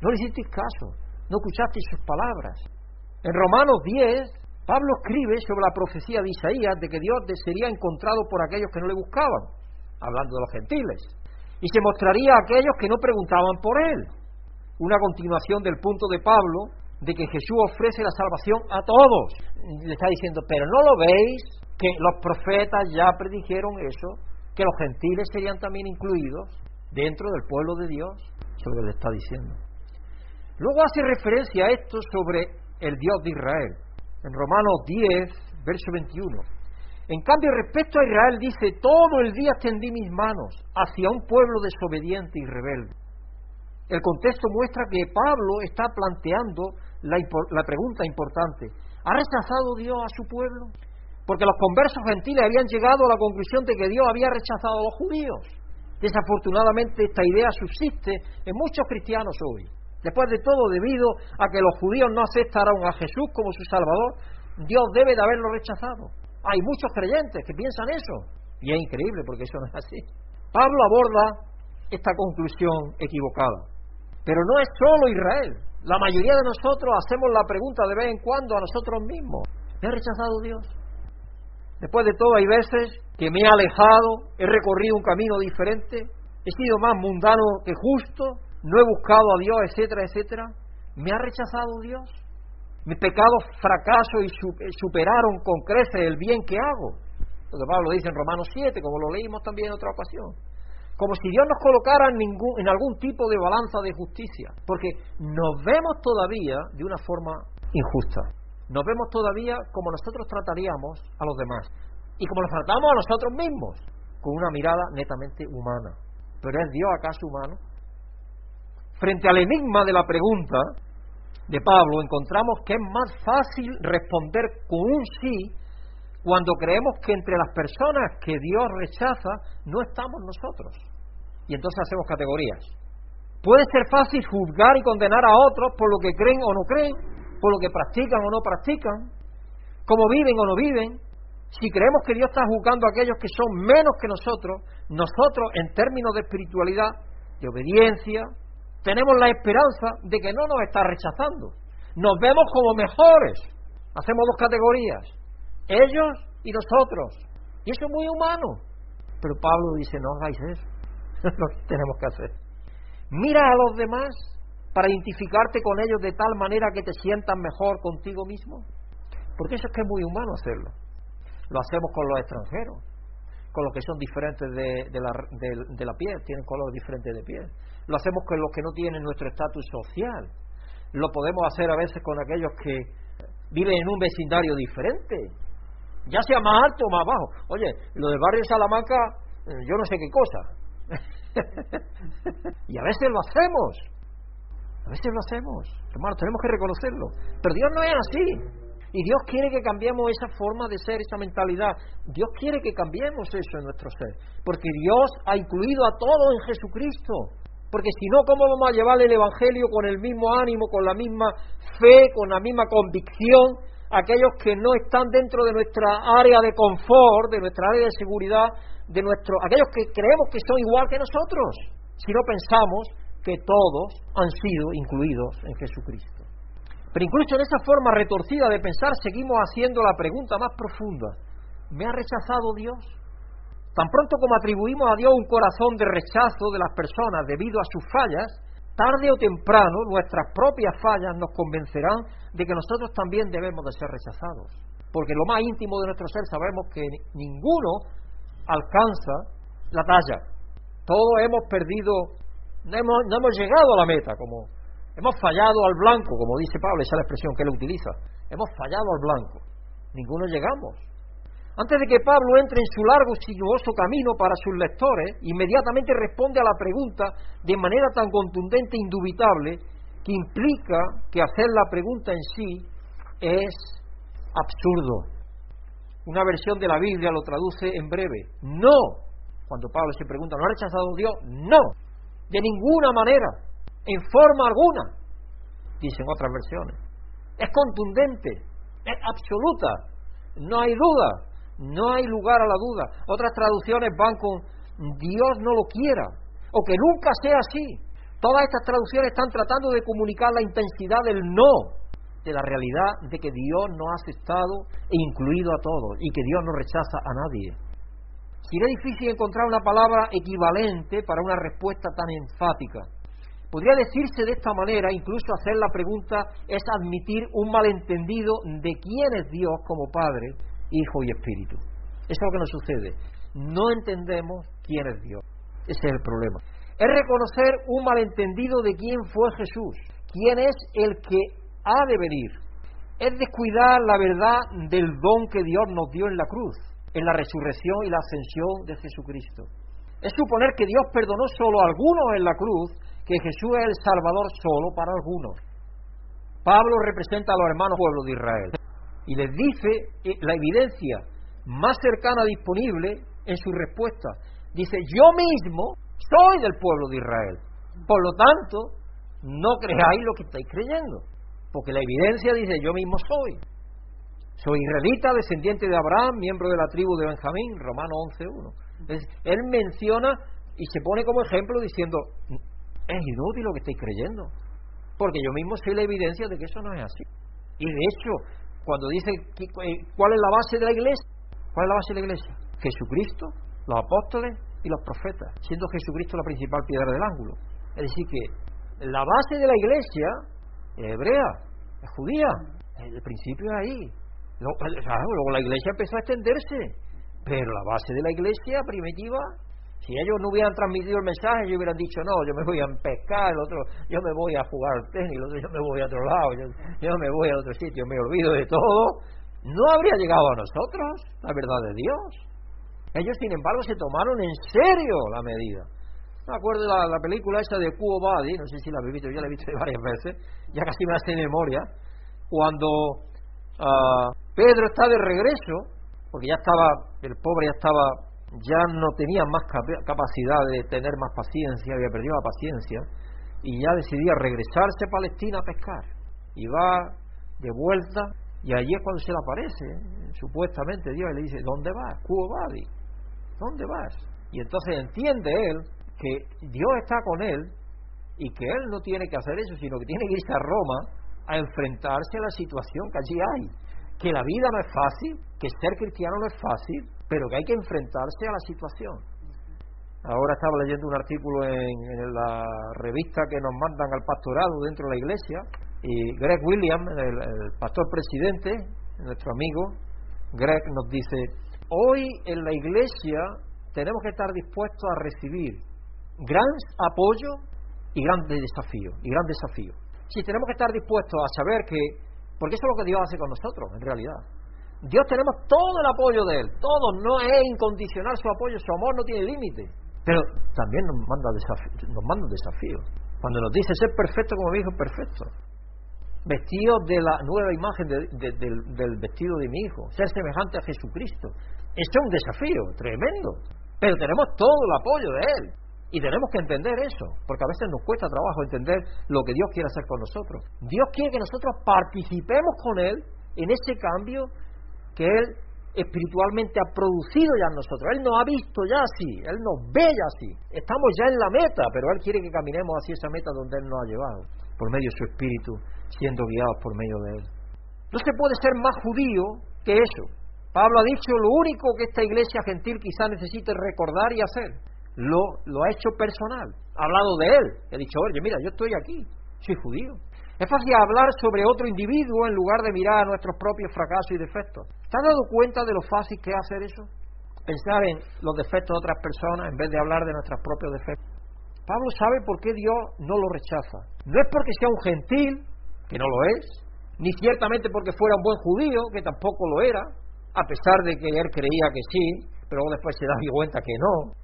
No le hicisteis caso, no escuchasteis sus palabras. En Romanos 10, Pablo escribe sobre la profecía de Isaías de que Dios sería encontrado por aquellos que no le buscaban, hablando de los gentiles, y se mostraría a aquellos que no preguntaban por él. Una continuación del punto de Pablo de que Jesús ofrece la salvación a todos. Le está diciendo, pero no lo veis, que los profetas ya predijeron eso, que los gentiles serían también incluidos dentro del pueblo de Dios, eso que le está diciendo. Luego hace referencia a esto sobre el Dios de Israel. En Romanos 10, verso 21. En cambio, respecto a Israel dice, todo el día extendí mis manos hacia un pueblo desobediente y rebelde. El contexto muestra que Pablo está planteando la, la pregunta importante. ¿Ha rechazado Dios a su pueblo? Porque los conversos gentiles habían llegado a la conclusión de que Dios había rechazado a los judíos. Desafortunadamente esta idea subsiste en muchos cristianos hoy. Después de todo, debido a que los judíos no aceptaron a Jesús como su Salvador, Dios debe de haberlo rechazado. Hay muchos creyentes que piensan eso. Y es increíble porque eso no es así. Pablo aborda esta conclusión equivocada. Pero no es solo Israel. La mayoría de nosotros hacemos la pregunta de vez en cuando a nosotros mismos. ¿Me ha rechazado Dios? Después de todo, hay veces que me he alejado, he recorrido un camino diferente, he sido más mundano que justo, no he buscado a Dios, etcétera, etcétera. ¿Me ha rechazado Dios? Mis pecados fracaso y superaron con creces el bien que hago. Lo que Pablo dice en Romanos 7, como lo leímos también en otra ocasión. Como si Dios nos colocara en, ningún, en algún tipo de balanza de justicia. Porque nos vemos todavía de una forma injusta. Nos vemos todavía como nosotros trataríamos a los demás. Y como nos tratamos a nosotros mismos. Con una mirada netamente humana. ¿Pero es Dios acaso humano? Frente al enigma de la pregunta de Pablo, encontramos que es más fácil responder con un sí cuando creemos que entre las personas que Dios rechaza no estamos nosotros. Y entonces hacemos categorías. Puede ser fácil juzgar y condenar a otros por lo que creen o no creen, por lo que practican o no practican, cómo viven o no viven. Si creemos que Dios está juzgando a aquellos que son menos que nosotros, nosotros en términos de espiritualidad, de obediencia, tenemos la esperanza de que no nos está rechazando. Nos vemos como mejores. Hacemos dos categorías ellos y nosotros. Y eso es muy humano. Pero Pablo dice, no hagáis eso. [LAUGHS] lo que tenemos que hacer. Mira a los demás para identificarte con ellos de tal manera que te sientas mejor contigo mismo. Porque eso es que es muy humano hacerlo. Lo hacemos con los extranjeros, con los que son diferentes de, de, la, de la piel, tienen color diferente de piel. Lo hacemos con los que no tienen nuestro estatus social. Lo podemos hacer a veces con aquellos que viven en un vecindario diferente, ya sea más alto o más bajo. Oye, lo del barrio de Salamanca, eh, yo no sé qué cosa. [LAUGHS] y a veces lo hacemos. A veces lo hacemos. Hermano, tenemos que reconocerlo. Pero Dios no es así. Y Dios quiere que cambiemos esa forma de ser, esa mentalidad. Dios quiere que cambiemos eso en nuestro ser. Porque Dios ha incluido a todos en Jesucristo. Porque si no, ¿cómo vamos a llevar el Evangelio con el mismo ánimo, con la misma fe, con la misma convicción aquellos que no están dentro de nuestra área de confort, de nuestra área de seguridad, de nuestro, aquellos que creemos que son igual que nosotros, si no pensamos que todos han sido incluidos en Jesucristo. Pero incluso en esa forma retorcida de pensar seguimos haciendo la pregunta más profunda. ¿Me ha rechazado Dios? Tan pronto como atribuimos a Dios un corazón de rechazo de las personas debido a sus fallas, tarde o temprano nuestras propias fallas nos convencerán de que nosotros también debemos de ser rechazados. Porque lo más íntimo de nuestro ser sabemos que ninguno alcanza la talla. Todos hemos perdido, no hemos, no hemos llegado a la meta, como hemos fallado al blanco, como dice Pablo, esa es la expresión que él utiliza. Hemos fallado al blanco. Ninguno llegamos. Antes de que Pablo entre en su largo sinuoso camino para sus lectores, inmediatamente responde a la pregunta de manera tan contundente e indubitable que implica que hacer la pregunta en sí es absurdo. Una versión de la Biblia lo traduce en breve. No. Cuando Pablo se pregunta, ¿no ha rechazado Dios? No. De ninguna manera. En forma alguna. Dicen otras versiones. Es contundente. Es absoluta. No hay duda. No hay lugar a la duda. Otras traducciones van con Dios no lo quiera o que nunca sea así. Todas estas traducciones están tratando de comunicar la intensidad del no, de la realidad de que Dios no ha aceptado e incluido a todos y que Dios no rechaza a nadie. Sería difícil encontrar una palabra equivalente para una respuesta tan enfática. Podría decirse de esta manera, incluso hacer la pregunta es admitir un malentendido de quién es Dios como Padre Hijo y Espíritu. Eso es lo que nos sucede. No entendemos quién es Dios. Ese es el problema. Es reconocer un malentendido de quién fue Jesús, quién es el que ha de venir. Es descuidar la verdad del don que Dios nos dio en la cruz, en la resurrección y la ascensión de Jesucristo. Es suponer que Dios perdonó solo a algunos en la cruz, que Jesús es el Salvador solo para algunos. Pablo representa a los hermanos pueblos de Israel y les dice eh, la evidencia más cercana disponible en su respuesta. Dice, yo mismo soy del pueblo de Israel. Por lo tanto, no creáis lo que estáis creyendo, porque la evidencia dice, yo mismo soy. Soy israelita, descendiente de Abraham, miembro de la tribu de Benjamín, Romano 11.1. Él menciona y se pone como ejemplo diciendo, es inútil lo que estáis creyendo, porque yo mismo soy la evidencia de que eso no es así. Y de hecho, cuando dice eh, cuál es la base de la iglesia, ¿cuál es la base de la iglesia? Jesucristo, los apóstoles y los profetas, siendo Jesucristo la principal piedra del ángulo. Es decir, que la base de la iglesia es hebrea, es judía, el principio es ahí. Luego, la iglesia empezó a extenderse, pero la base de la iglesia primitiva, si ellos no hubieran transmitido el mensaje, ellos hubieran dicho, no, yo me voy a pescar, el otro, yo me voy a jugar tenis, el otro, yo me voy a otro lado, yo, yo me voy a otro sitio, me olvido de todo, no habría llegado a nosotros la verdad de Dios. Ellos, sin embargo, se tomaron en serio la medida. Me acuerdo de la, película esa de Cubo Body, no sé si la habéis visto, yo la he visto [LAUGHS] varias veces, ya casi me hace memoria, cuando uh, Pedro está de regreso, porque ya estaba, el pobre ya estaba, ya no tenía más capacidad de tener más paciencia, había perdido la paciencia, y ya decidía regresarse a Palestina a pescar. Y va de vuelta, y allí es cuando se le aparece, supuestamente Dios, y le dice, ¿dónde vas? Cubo Badi, ¿dónde vas? Y entonces entiende él que Dios está con él y que él no tiene que hacer eso, sino que tiene que irse a Roma a enfrentarse a la situación que allí hay que la vida no es fácil, que ser cristiano no es fácil, pero que hay que enfrentarse a la situación. Ahora estaba leyendo un artículo en, la revista que nos mandan al pastorado dentro de la iglesia y Greg Williams, el, pastor presidente, nuestro amigo, Greg nos dice, hoy en la iglesia tenemos que estar dispuestos a recibir gran apoyo y grandes desafíos, y gran desafío. Si tenemos que estar dispuestos a saber que porque eso es lo que Dios hace con nosotros, en realidad. Dios tenemos todo el apoyo de Él, todo, no es incondicional su apoyo, su amor no tiene límite. Pero también nos manda, nos manda desafíos. Cuando nos dice ser perfecto como mi hijo perfecto, vestido de la nueva imagen del, del vestido de mi hijo, ser semejante a Jesucristo. Esto es un desafío tremendo, pero tenemos todo el apoyo de Él. Y tenemos que entender eso, porque a veces nos cuesta trabajo entender lo que Dios quiere hacer con nosotros. Dios quiere que nosotros participemos con Él en ese cambio que Él espiritualmente ha producido ya en nosotros. Él nos ha visto ya así, Él nos ve ya así. Estamos ya en la meta, pero Él quiere que caminemos hacia esa meta donde Él nos ha llevado, por medio de su Espíritu, siendo guiados por medio de Él. No se puede ser más judío que eso. Pablo ha dicho lo único que esta iglesia gentil quizá necesite recordar y hacer lo, ha hecho personal. Ha hablado de él. Ha dicho, oye, mira, yo estoy aquí, soy judío. Es fácil hablar sobre otro individuo en lugar de mirar a nuestros propios fracasos y defectos. ¿Te has dado cuenta de lo fácil que es hacer eso? Pensar en los defectos de otras personas en vez de hablar de nuestros propios defectos. Pablo sabe por qué Dios no lo rechaza. No es porque sea un gentil, que no lo es, ni ciertamente porque fuera un buen judío, que tampoco lo era, a pesar de que él creía que sí, pero después se da cuenta que no.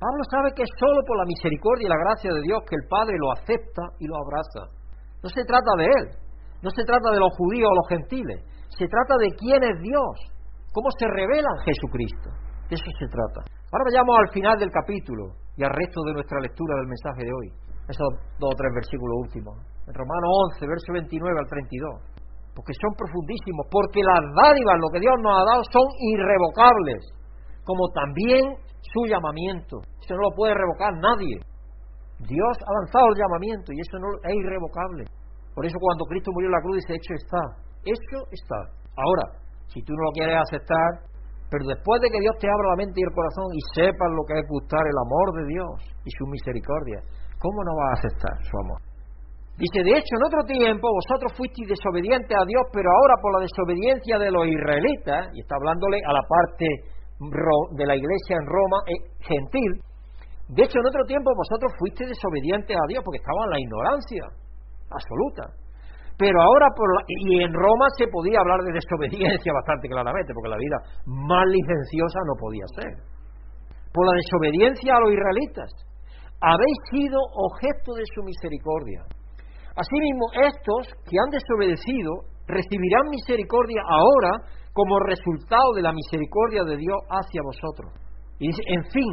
Pablo sabe que es solo por la misericordia y la gracia de Dios que el Padre lo acepta y lo abraza. No se trata de Él, no se trata de los judíos o los gentiles, se trata de quién es Dios, cómo se revela Jesucristo. De eso se trata. Ahora vayamos al final del capítulo y al resto de nuestra lectura del mensaje de hoy. Esos dos o tres versículos últimos. En Romanos 11, verso 29 al 32. Porque son profundísimos, porque las dádivas, lo que Dios nos ha dado, son irrevocables, como también su llamamiento. Eso no lo puede revocar nadie. Dios ha lanzado el llamamiento y eso no es irrevocable. Por eso cuando Cristo murió en la cruz dice, hecho está. Hecho está. Ahora, si tú no lo quieres aceptar, pero después de que Dios te abra la mente y el corazón y sepas lo que es gustar el amor de Dios y su misericordia, ¿cómo no vas a aceptar su amor? Dice, de hecho, en otro tiempo vosotros fuisteis desobedientes a Dios, pero ahora por la desobediencia de los israelitas, y está hablándole a la parte de la iglesia en Roma eh, gentil. De hecho, en otro tiempo vosotros fuisteis desobedientes a Dios porque estaban en la ignorancia absoluta. Pero ahora, por y en Roma se podía hablar de desobediencia [LAUGHS] bastante claramente, porque la vida más licenciosa no podía ser. Por la desobediencia a los israelitas. habéis sido objeto de su misericordia. Asimismo, estos que han desobedecido recibirán misericordia ahora como resultado de la misericordia de Dios hacia vosotros. Y dice, en fin,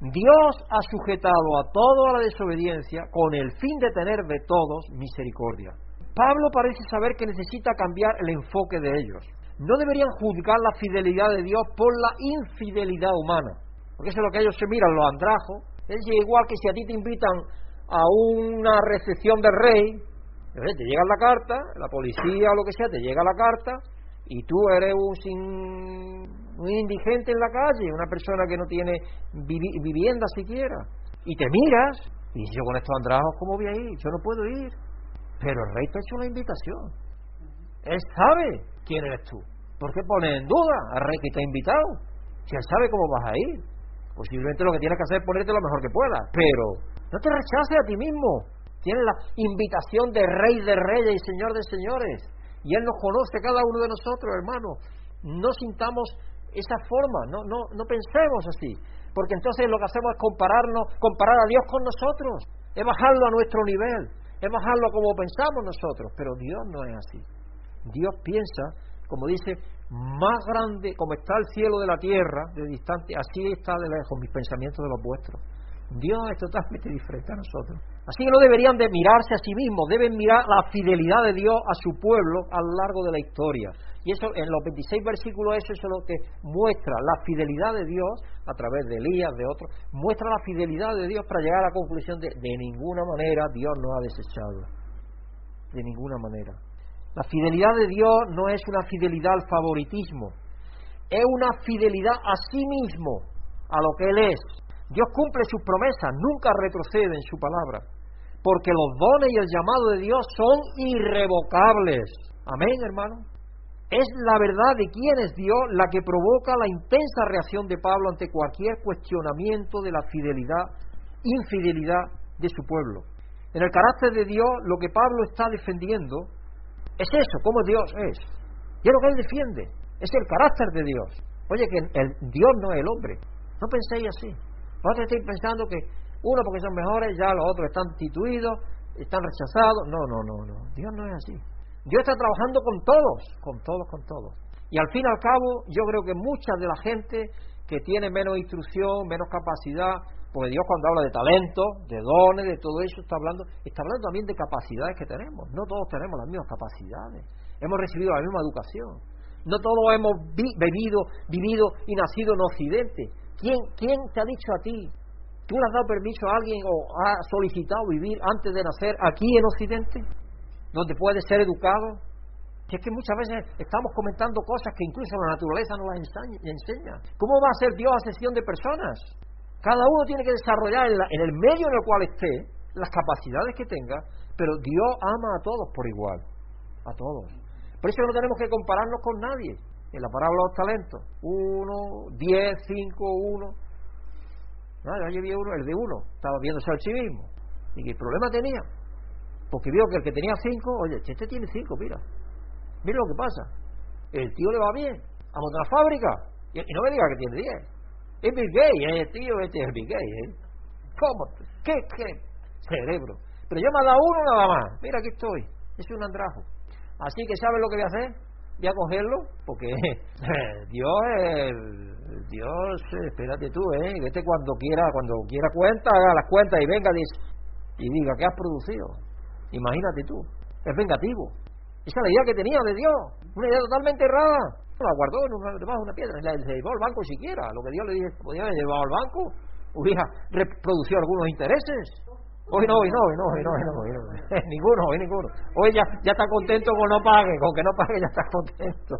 Dios ha sujetado a toda la desobediencia con el fin de tener de todos misericordia. Pablo parece saber que necesita cambiar el enfoque de ellos. No deberían juzgar la fidelidad de Dios por la infidelidad humana, porque eso es lo que ellos se miran, los andrajos. Es igual que si a ti te invitan a una recepción del rey, te llega la carta, la policía o lo que sea, te llega la carta, y tú eres un, sin, un indigente en la calle, una persona que no tiene vivienda siquiera, y te miras, y yo con estos andrajos, ¿cómo voy a ir? Yo no puedo ir. Pero el rey te ha hecho la invitación. Él sabe quién eres tú. ¿Por qué pone en duda al rey que te ha invitado? Si él sabe cómo vas a ir. Posiblemente lo que tienes que hacer es ponerte lo mejor que puedas. Pero no te rechaces a ti mismo. Tienes la invitación de rey de reyes y señor de señores. Y Él nos conoce cada uno de nosotros, hermano. No sintamos esa forma, no, no, no pensemos así. Porque entonces lo que hacemos es compararnos, comparar a Dios con nosotros. Es bajarlo a nuestro nivel. Es bajarlo como pensamos nosotros. Pero Dios no es así. Dios piensa, como dice, más grande, como está el cielo de la tierra, de distante, así está de lejos mis pensamientos de los vuestros. Dios es totalmente diferente a nosotros. Así que no deberían de mirarse a sí mismos, deben mirar la fidelidad de Dios a su pueblo a lo largo de la historia. Y eso en los 26 versículos eso es lo que muestra la fidelidad de Dios a través de Elías, de otros, muestra la fidelidad de Dios para llegar a la conclusión de de ninguna manera Dios nos ha desechado. De ninguna manera. La fidelidad de Dios no es una fidelidad al favoritismo, es una fidelidad a sí mismo, a lo que Él es, Dios cumple sus promesas, nunca retrocede en su palabra, porque los dones y el llamado de Dios son irrevocables. Amén, hermano. Es la verdad de quién es Dios la que provoca la intensa reacción de Pablo ante cualquier cuestionamiento de la fidelidad, infidelidad de su pueblo. En el carácter de Dios, lo que Pablo está defendiendo es eso, cómo Dios es. Y es lo que él defiende, es el carácter de Dios. Oye, que el Dios no es el hombre. No penséis así. Vosotros estáis pensando que uno porque son mejores, ya los otros están tituidos, están rechazados. No, no, no, no. Dios no es así. Dios está trabajando con todos, con todos, con todos. Y al fin y al cabo, yo creo que mucha de la gente que tiene menos instrucción, menos capacidad, porque Dios cuando habla de talento, de dones, de todo eso, está hablando, está hablando también de capacidades que tenemos. No todos tenemos las mismas capacidades. Hemos recibido la misma educación. No todos hemos vivido, vivido y nacido en Occidente. ¿Quién, ¿Quién te ha dicho a ti? ¿Tú le has dado permiso a alguien o has solicitado vivir antes de nacer aquí en Occidente? Donde puede ser educado. Que es que muchas veces estamos comentando cosas que incluso la naturaleza no las enseña. ¿Cómo va a ser Dios a sesión de personas? Cada uno tiene que desarrollar en, el medio en el cual esté las capacidades que tenga, pero Dios ama a todos por igual. A todos. Por eso no tenemos que compararnos con nadie en la parábola de los talentos. Uno, diez, cinco, uno. No, yo uno, el de uno, estaba viéndose al sí mismo. ¿Y qué problema tenía? Porque vio que el que tenía cinco, oye, este tiene cinco, mira. Mira lo que pasa. El tío le va bien. A montar la fábrica. Y, no me diga que tiene diez. Es Bill Gates, ¿eh? el tío este es Bill Gates. ¿eh? ¿Cómo? ¿Qué, ¿Qué? Cerebro. Pero yo me ha dado uno nada más. Mira, aquí estoy. Es un andrajo. Así que, ¿sabes lo que voy a hacer? Voy a cogerlo porque [LAUGHS] Dios Dios espérate tú eh este cuando quiera cuando quiera cuenta haga las cuentas y venga y diga ¿qué has producido imagínate tú es vengativo. Esa es la idea que tenía de Dios una idea totalmente errada. La guardó en una, debajo de piedra se llevó al banco siquiera. Lo que Dios le dije podía haber llevado al banco hubiera reproducido algunos intereses Hoy no, hoy no, hoy no, hoy no, hoy no, hoy no. [LAUGHS] ninguno, hoy ninguno. Hoy ya, ya está contento con no pague, con que no pague ya está contento.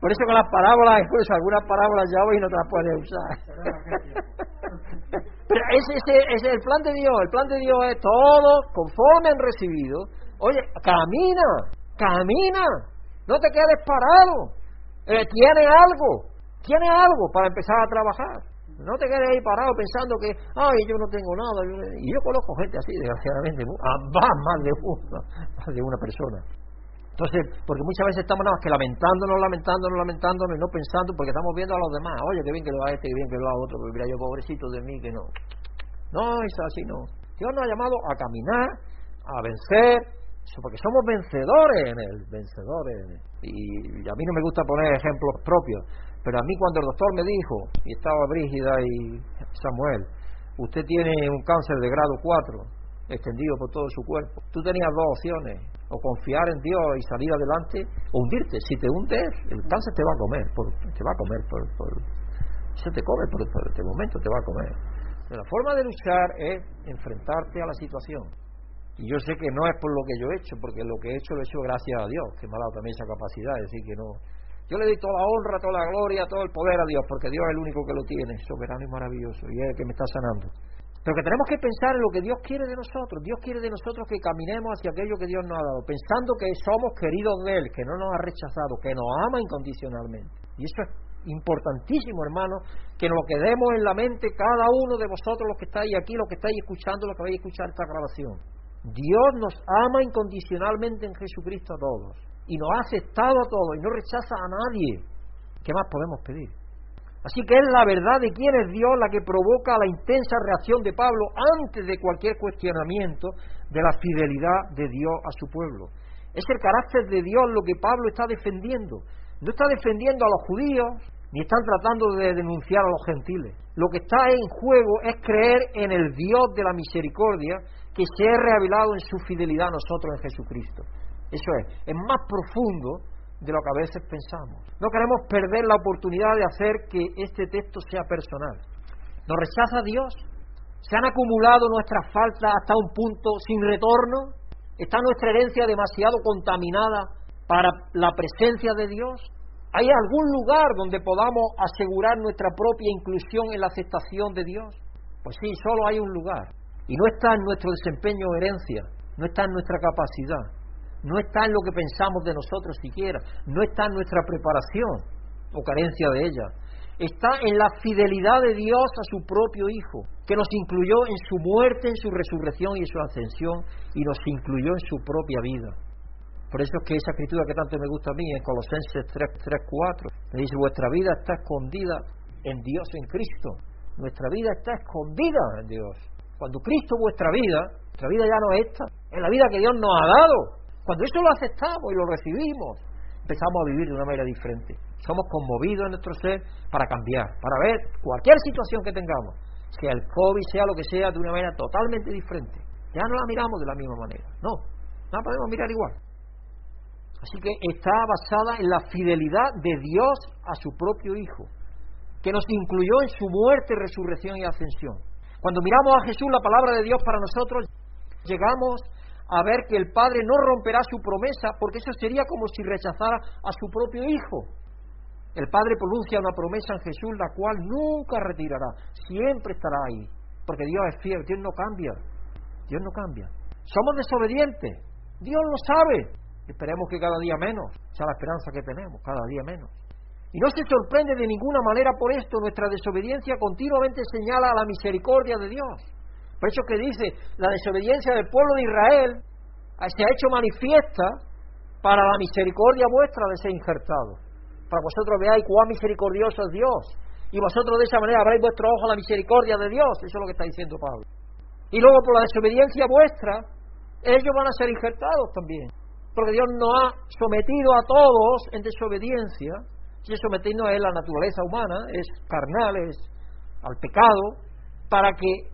Por eso con las parábolas, incluso algunas parábolas ya hoy no te las puedes usar. [LAUGHS] Pero ese, ese, ese es el plan de Dios. El plan de Dios es todo conforme han recibido. Oye, camina, camina. No te quedes parado. Eh, tiene algo, tiene algo para empezar a trabajar. No te quedes ahí parado pensando que, ay, yo no tengo nada. Y yo conozco gente así, desgraciadamente, más de una, [LAUGHS] de una persona. Entonces, porque muchas veces estamos nada más que lamentándonos, lamentándonos, lamentándonos y no pensando porque estamos viendo a los demás. Oye, qué bien que lo haga este, qué bien que lo haga otro, pero mira yo pobrecito de mí que no. No, es así, no. Dios nos ha llamado a caminar, a vencer, porque somos vencedores en Él, vencedores en Él. Y a mí no me gusta poner ejemplos propios, pero a mí cuando el doctor me dijo, y estaba Brígida y Samuel, usted tiene un cáncer de grado 4, extendido por todo su cuerpo. Tú tenías dos opciones, o confiar en Dios y salir adelante, o hundirte. Si te hundes, el cáncer te va a comer, te va a comer, por, por, se te come por, por este momento, te va a comer. la forma de luchar es enfrentarte a la situación. Y yo sé que no es por lo que yo he hecho, porque lo que he hecho lo he hecho gracias a Dios, que me ha dado también esa capacidad, es decir, que no. Yo le doy toda la honra, toda la gloria, todo el poder a Dios, porque Dios es el único que lo tiene, soberano y maravilloso, y es el que me está sanando. Pero que tenemos que pensar en lo que Dios quiere de nosotros. Dios quiere de nosotros que caminemos hacia aquello que Dios nos ha dado, pensando que somos queridos de Él, que no nos ha rechazado, que nos ama incondicionalmente. Y eso es importantísimo, hermano, que nos quedemos en la mente cada uno de vosotros, los que estáis aquí, los que estáis escuchando, los que vais a escuchar esta grabación. Dios nos ama incondicionalmente en Jesucristo a todos. Y nos ha aceptado a todos y no rechaza a nadie. ¿Qué más podemos pedir? Así que es la verdad de quién es Dios la que provoca la intensa reacción de Pablo antes de cualquier cuestionamiento de la fidelidad de Dios a su pueblo. Es el carácter de Dios lo que Pablo está defendiendo. No está defendiendo a los judíos, ni están tratando de denunciar a los gentiles. Lo que está en juego es creer en el Dios de la misericordia que se ha revelado en su fidelidad a nosotros en Jesucristo. Eso es, es más profundo de lo que a veces pensamos. No queremos perder la oportunidad de hacer que este texto sea personal. ¿Nos rechaza Dios? ¿Se han acumulado nuestras faltas hasta un punto sin retorno? ¿Está nuestra herencia demasiado contaminada para la presencia de Dios? ¿Hay algún lugar donde podamos asegurar nuestra propia inclusión en la aceptación de Dios? Pues sí, solo hay un lugar. Y no está en nuestro desempeño o herencia, no está en nuestra capacidad, no está en lo que pensamos de nosotros siquiera, no está en nuestra preparación o carencia de ella, está en la fidelidad de Dios a su propio Hijo, que nos incluyó en su muerte, en su resurrección y en su ascensión, y nos incluyó en su propia vida. Por eso es que esa escritura que tanto me gusta a mí, en Colosenses 3, 3 4, me dice, vuestra vida está escondida en Dios, en Cristo. Nuestra vida está escondida en Dios. Cuando Cristo vuestra vida, nuestra vida ya no es esta, es la vida que Dios nos ha dado. Cuando eso lo aceptamos y lo recibimos, empezamos a vivir de una manera diferente. Somos conmovidos en nuestro ser para cambiar, para ver cualquier situación que tengamos, sea el COVID, sea lo que sea, de una manera totalmente diferente. Ya no la miramos de la misma manera, no, no la podemos mirar igual. Así que está basada en la fidelidad de Dios a su propio Hijo, que nos incluyó en su muerte, resurrección y ascensión. Cuando miramos a Jesús, la palabra de Dios para nosotros, llegamos a ver que el Padre no romperá su promesa, porque eso sería como si rechazara a su propio Hijo. El Padre pronuncia una promesa en Jesús, la cual nunca retirará, siempre estará ahí, porque Dios es fiel, Dios no cambia, Dios no cambia. Somos desobedientes, Dios lo sabe, esperemos que cada día menos, sea la esperanza que tenemos, cada día menos. Y no se sorprende de ninguna manera por esto, nuestra desobediencia continuamente señala a la misericordia de Dios. Por eso que dice, la desobediencia del pueblo de Israel se ha hecho manifiesta para la misericordia vuestra de ser injertado. Para vosotros veáis cuán misericordioso es Dios. Y vosotros de esa manera habréis vuestro ojo a la misericordia de Dios. Eso es lo que está diciendo Pablo. Y luego por la desobediencia vuestra, ellos van a ser injertados también. Porque Dios no ha sometido a todos en desobediencia. Si sometido es la naturaleza humana, es carnal, es al pecado, para que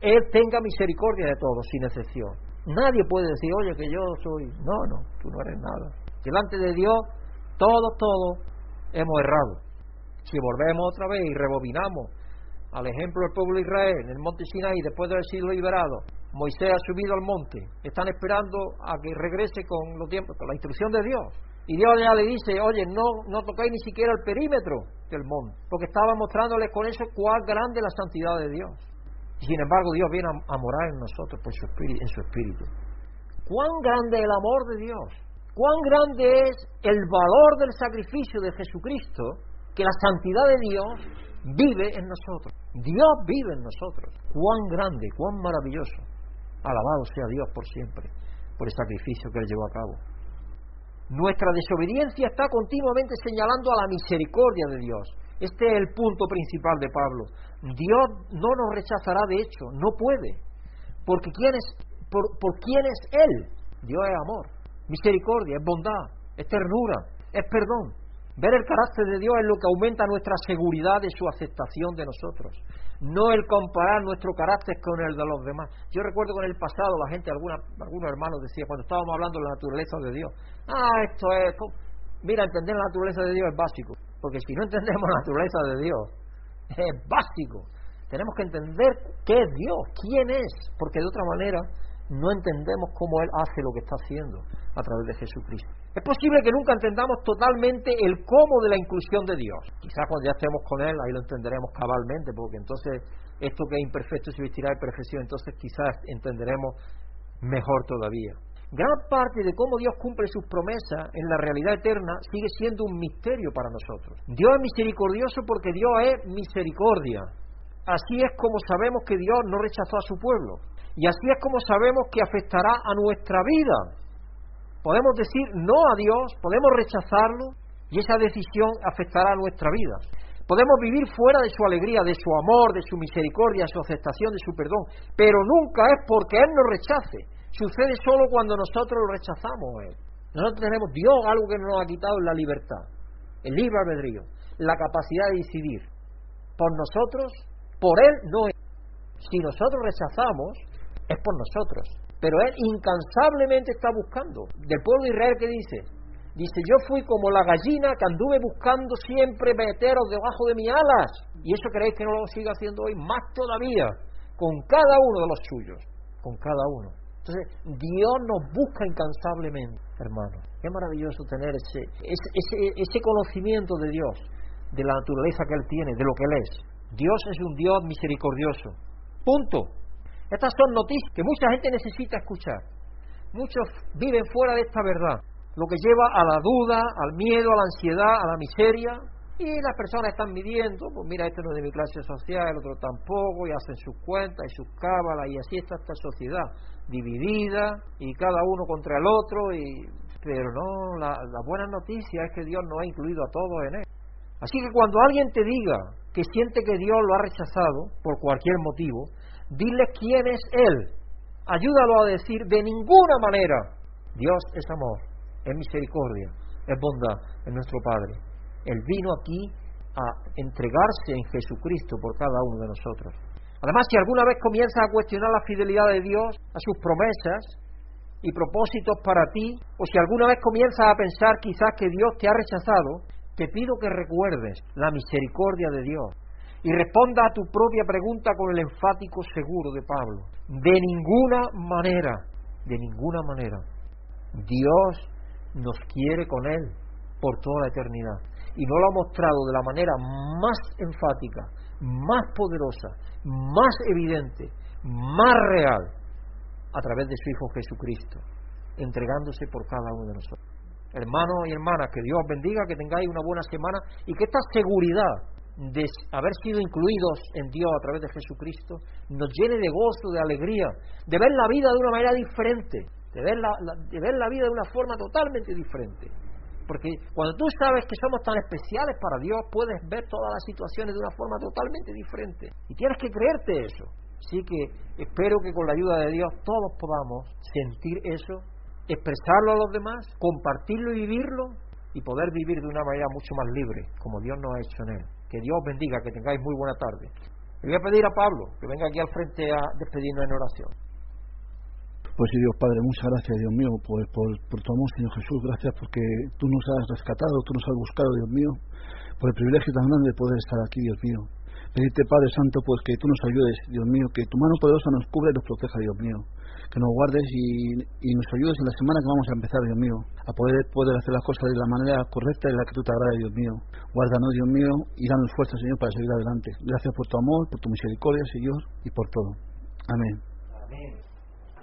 él tenga misericordia de todos, sin excepción. Nadie puede decir, oye, que yo soy. No, no, tú no eres nada. Delante de Dios, todos, todos hemos errado. Si volvemos otra vez y rebobinamos al ejemplo del pueblo de Israel en el monte Sinaí, después de haber sido liberado, Moisés ha subido al monte. Están esperando a que regrese con los tiempos, con la instrucción de Dios. Y Dios ya le dice, oye, no, no tocáis ni siquiera el perímetro del monte, porque estaba mostrándoles con eso cuán grande la santidad de Dios. Sin embargo, Dios viene a, morar en nosotros por su espíritu, en su espíritu. ¿Cuán grande el amor de Dios? ¿Cuán grande es el valor del sacrificio de Jesucristo que la santidad de Dios vive en nosotros? Dios vive en nosotros. ¿Cuán grande, cuán maravilloso? Alabado sea Dios por siempre, por el sacrificio que Él llevó a cabo. Nuestra desobediencia está continuamente señalando a la misericordia de Dios Este es el punto principal de Pablo. Dios no nos rechazará de hecho, no puede. Porque ¿quién es, por, por quién es Él? Dios es amor, misericordia, es bondad, es ternura, es perdón. Ver el carácter de Dios es lo que aumenta nuestra seguridad de su aceptación de nosotros, no el comparar nuestro carácter con el de los demás. Yo recuerdo con el pasado la gente, alguna, algunos hermanos decían, cuando estábamos hablando de la naturaleza de Dios, ah, esto es, mira, entender la naturaleza de Dios es básico, porque si no entendemos la naturaleza de Dios, es básico. Tenemos que entender qué es Dios, quién es, porque de otra manera no entendemos cómo Él hace lo que está haciendo a través de Jesucristo. Es posible que nunca entendamos totalmente el cómo de la inclusión de Dios. Quizás cuando ya estemos con Él, ahí lo entenderemos cabalmente, porque entonces esto que es imperfecto se vestirá de perfección, entonces quizás entenderemos mejor todavía. Gran parte de cómo Dios cumple sus promesas en la realidad eterna sigue siendo un misterio para nosotros. Dios es misericordioso porque Dios es misericordia. Así es como sabemos que Dios no rechazó a su pueblo. Y así es como sabemos que afectará a nuestra vida. Podemos decir no a Dios, podemos rechazarlo y esa decisión afectará a nuestra vida. Podemos vivir fuera de su alegría, de su amor, de su misericordia, de su aceptación, de su perdón, pero nunca es porque Él nos rechace. Sucede solo cuando nosotros lo rechazamos Él. Nosotros tenemos Dios algo que nos ha quitado la libertad, el libre albedrío, la capacidad de decidir. Por nosotros, por Él no es. Si nosotros rechazamos, es por nosotros. Pero Él incansablemente está buscando. Del pueblo de Israel que dice, dice, yo fui como la gallina que anduve buscando siempre meteros debajo de mis alas. Y eso queréis que no lo siga haciendo hoy, más todavía, con cada uno de los suyos, con cada uno. Entonces, Dios nos busca incansablemente, hermano. Qué maravilloso tener ese, ese, ese conocimiento de Dios, de la naturaleza que Él tiene, de lo que Él es. Dios es un Dios misericordioso. Punto. Estas son noticias que mucha gente necesita escuchar. Muchos viven fuera de esta verdad, lo que lleva a la duda, al miedo, a la ansiedad, a la miseria. Y las personas están midiendo, pues mira, este no es de mi clase social, el otro tampoco, y hacen sus cuentas y sus cábalas, y así está esta sociedad, dividida, y cada uno contra el otro, y pero no, la, buena noticia es que Dios nos ha incluido a todos en él. Así que cuando alguien te diga que siente que Dios lo ha rechazado por cualquier motivo, Dile quién es Él. Ayúdalo a decir de ninguna manera. Dios es amor, es misericordia, es bondad, es nuestro Padre. Él vino aquí a entregarse en Jesucristo por cada uno de nosotros. Además, si alguna vez comienzas a cuestionar la fidelidad de Dios, a sus promesas y propósitos para ti, o si alguna vez comienzas a pensar quizás que Dios te ha rechazado, te pido que recuerdes la misericordia de Dios, y responda a tu propia pregunta con el enfático seguro de Pablo. De ninguna manera, de ninguna manera, Dios nos quiere con Él por toda la eternidad. Y nos lo ha mostrado de la manera más enfática, más poderosa, más evidente, más real, a través de su Hijo Jesucristo, entregándose por cada uno de nosotros. Hermanos y hermanas, que Dios bendiga, que tengáis una buena semana y que esta seguridad de haber sido incluidos en Dios a través de Jesucristo, nos llene de gozo, de alegría, de ver la vida de una manera diferente, de ver la, de ver la vida de una forma totalmente diferente. Porque cuando tú sabes que somos tan especiales para Dios, puedes ver todas las situaciones de una forma totalmente diferente. Y tienes que creerte eso. Así que espero que con la ayuda de Dios todos podamos sentir eso, expresarlo a los demás, compartirlo y vivirlo, y poder vivir de una manera mucho más libre, como Dios nos ha hecho en él. Que Dios bendiga, que tengáis muy buena tarde. Le voy a pedir a Pablo que venga aquí al frente a despedirnos en oración. Pues sí, Dios Padre, muchas gracias, Dios mío, por, por, tu amor, Señor Jesús. Gracias porque tú nos has rescatado, tú nos has buscado, Dios mío, por el privilegio tan grande de poder estar aquí, Dios mío. Pedirte, Padre Santo, pues que tú nos ayudes, Dios mío, que tu mano poderosa nos cubra y nos proteja, Dios mío que nos guardes y, nos ayudes en la semana que vamos a empezar, Dios mío, a poder, poder hacer las cosas de la manera correcta y la que tú te agrades, Dios mío. Guárdanos, Dios mío, y danos fuerza, Señor, para seguir adelante. Gracias por tu amor, por tu misericordia, Señor, y por todo. Amén.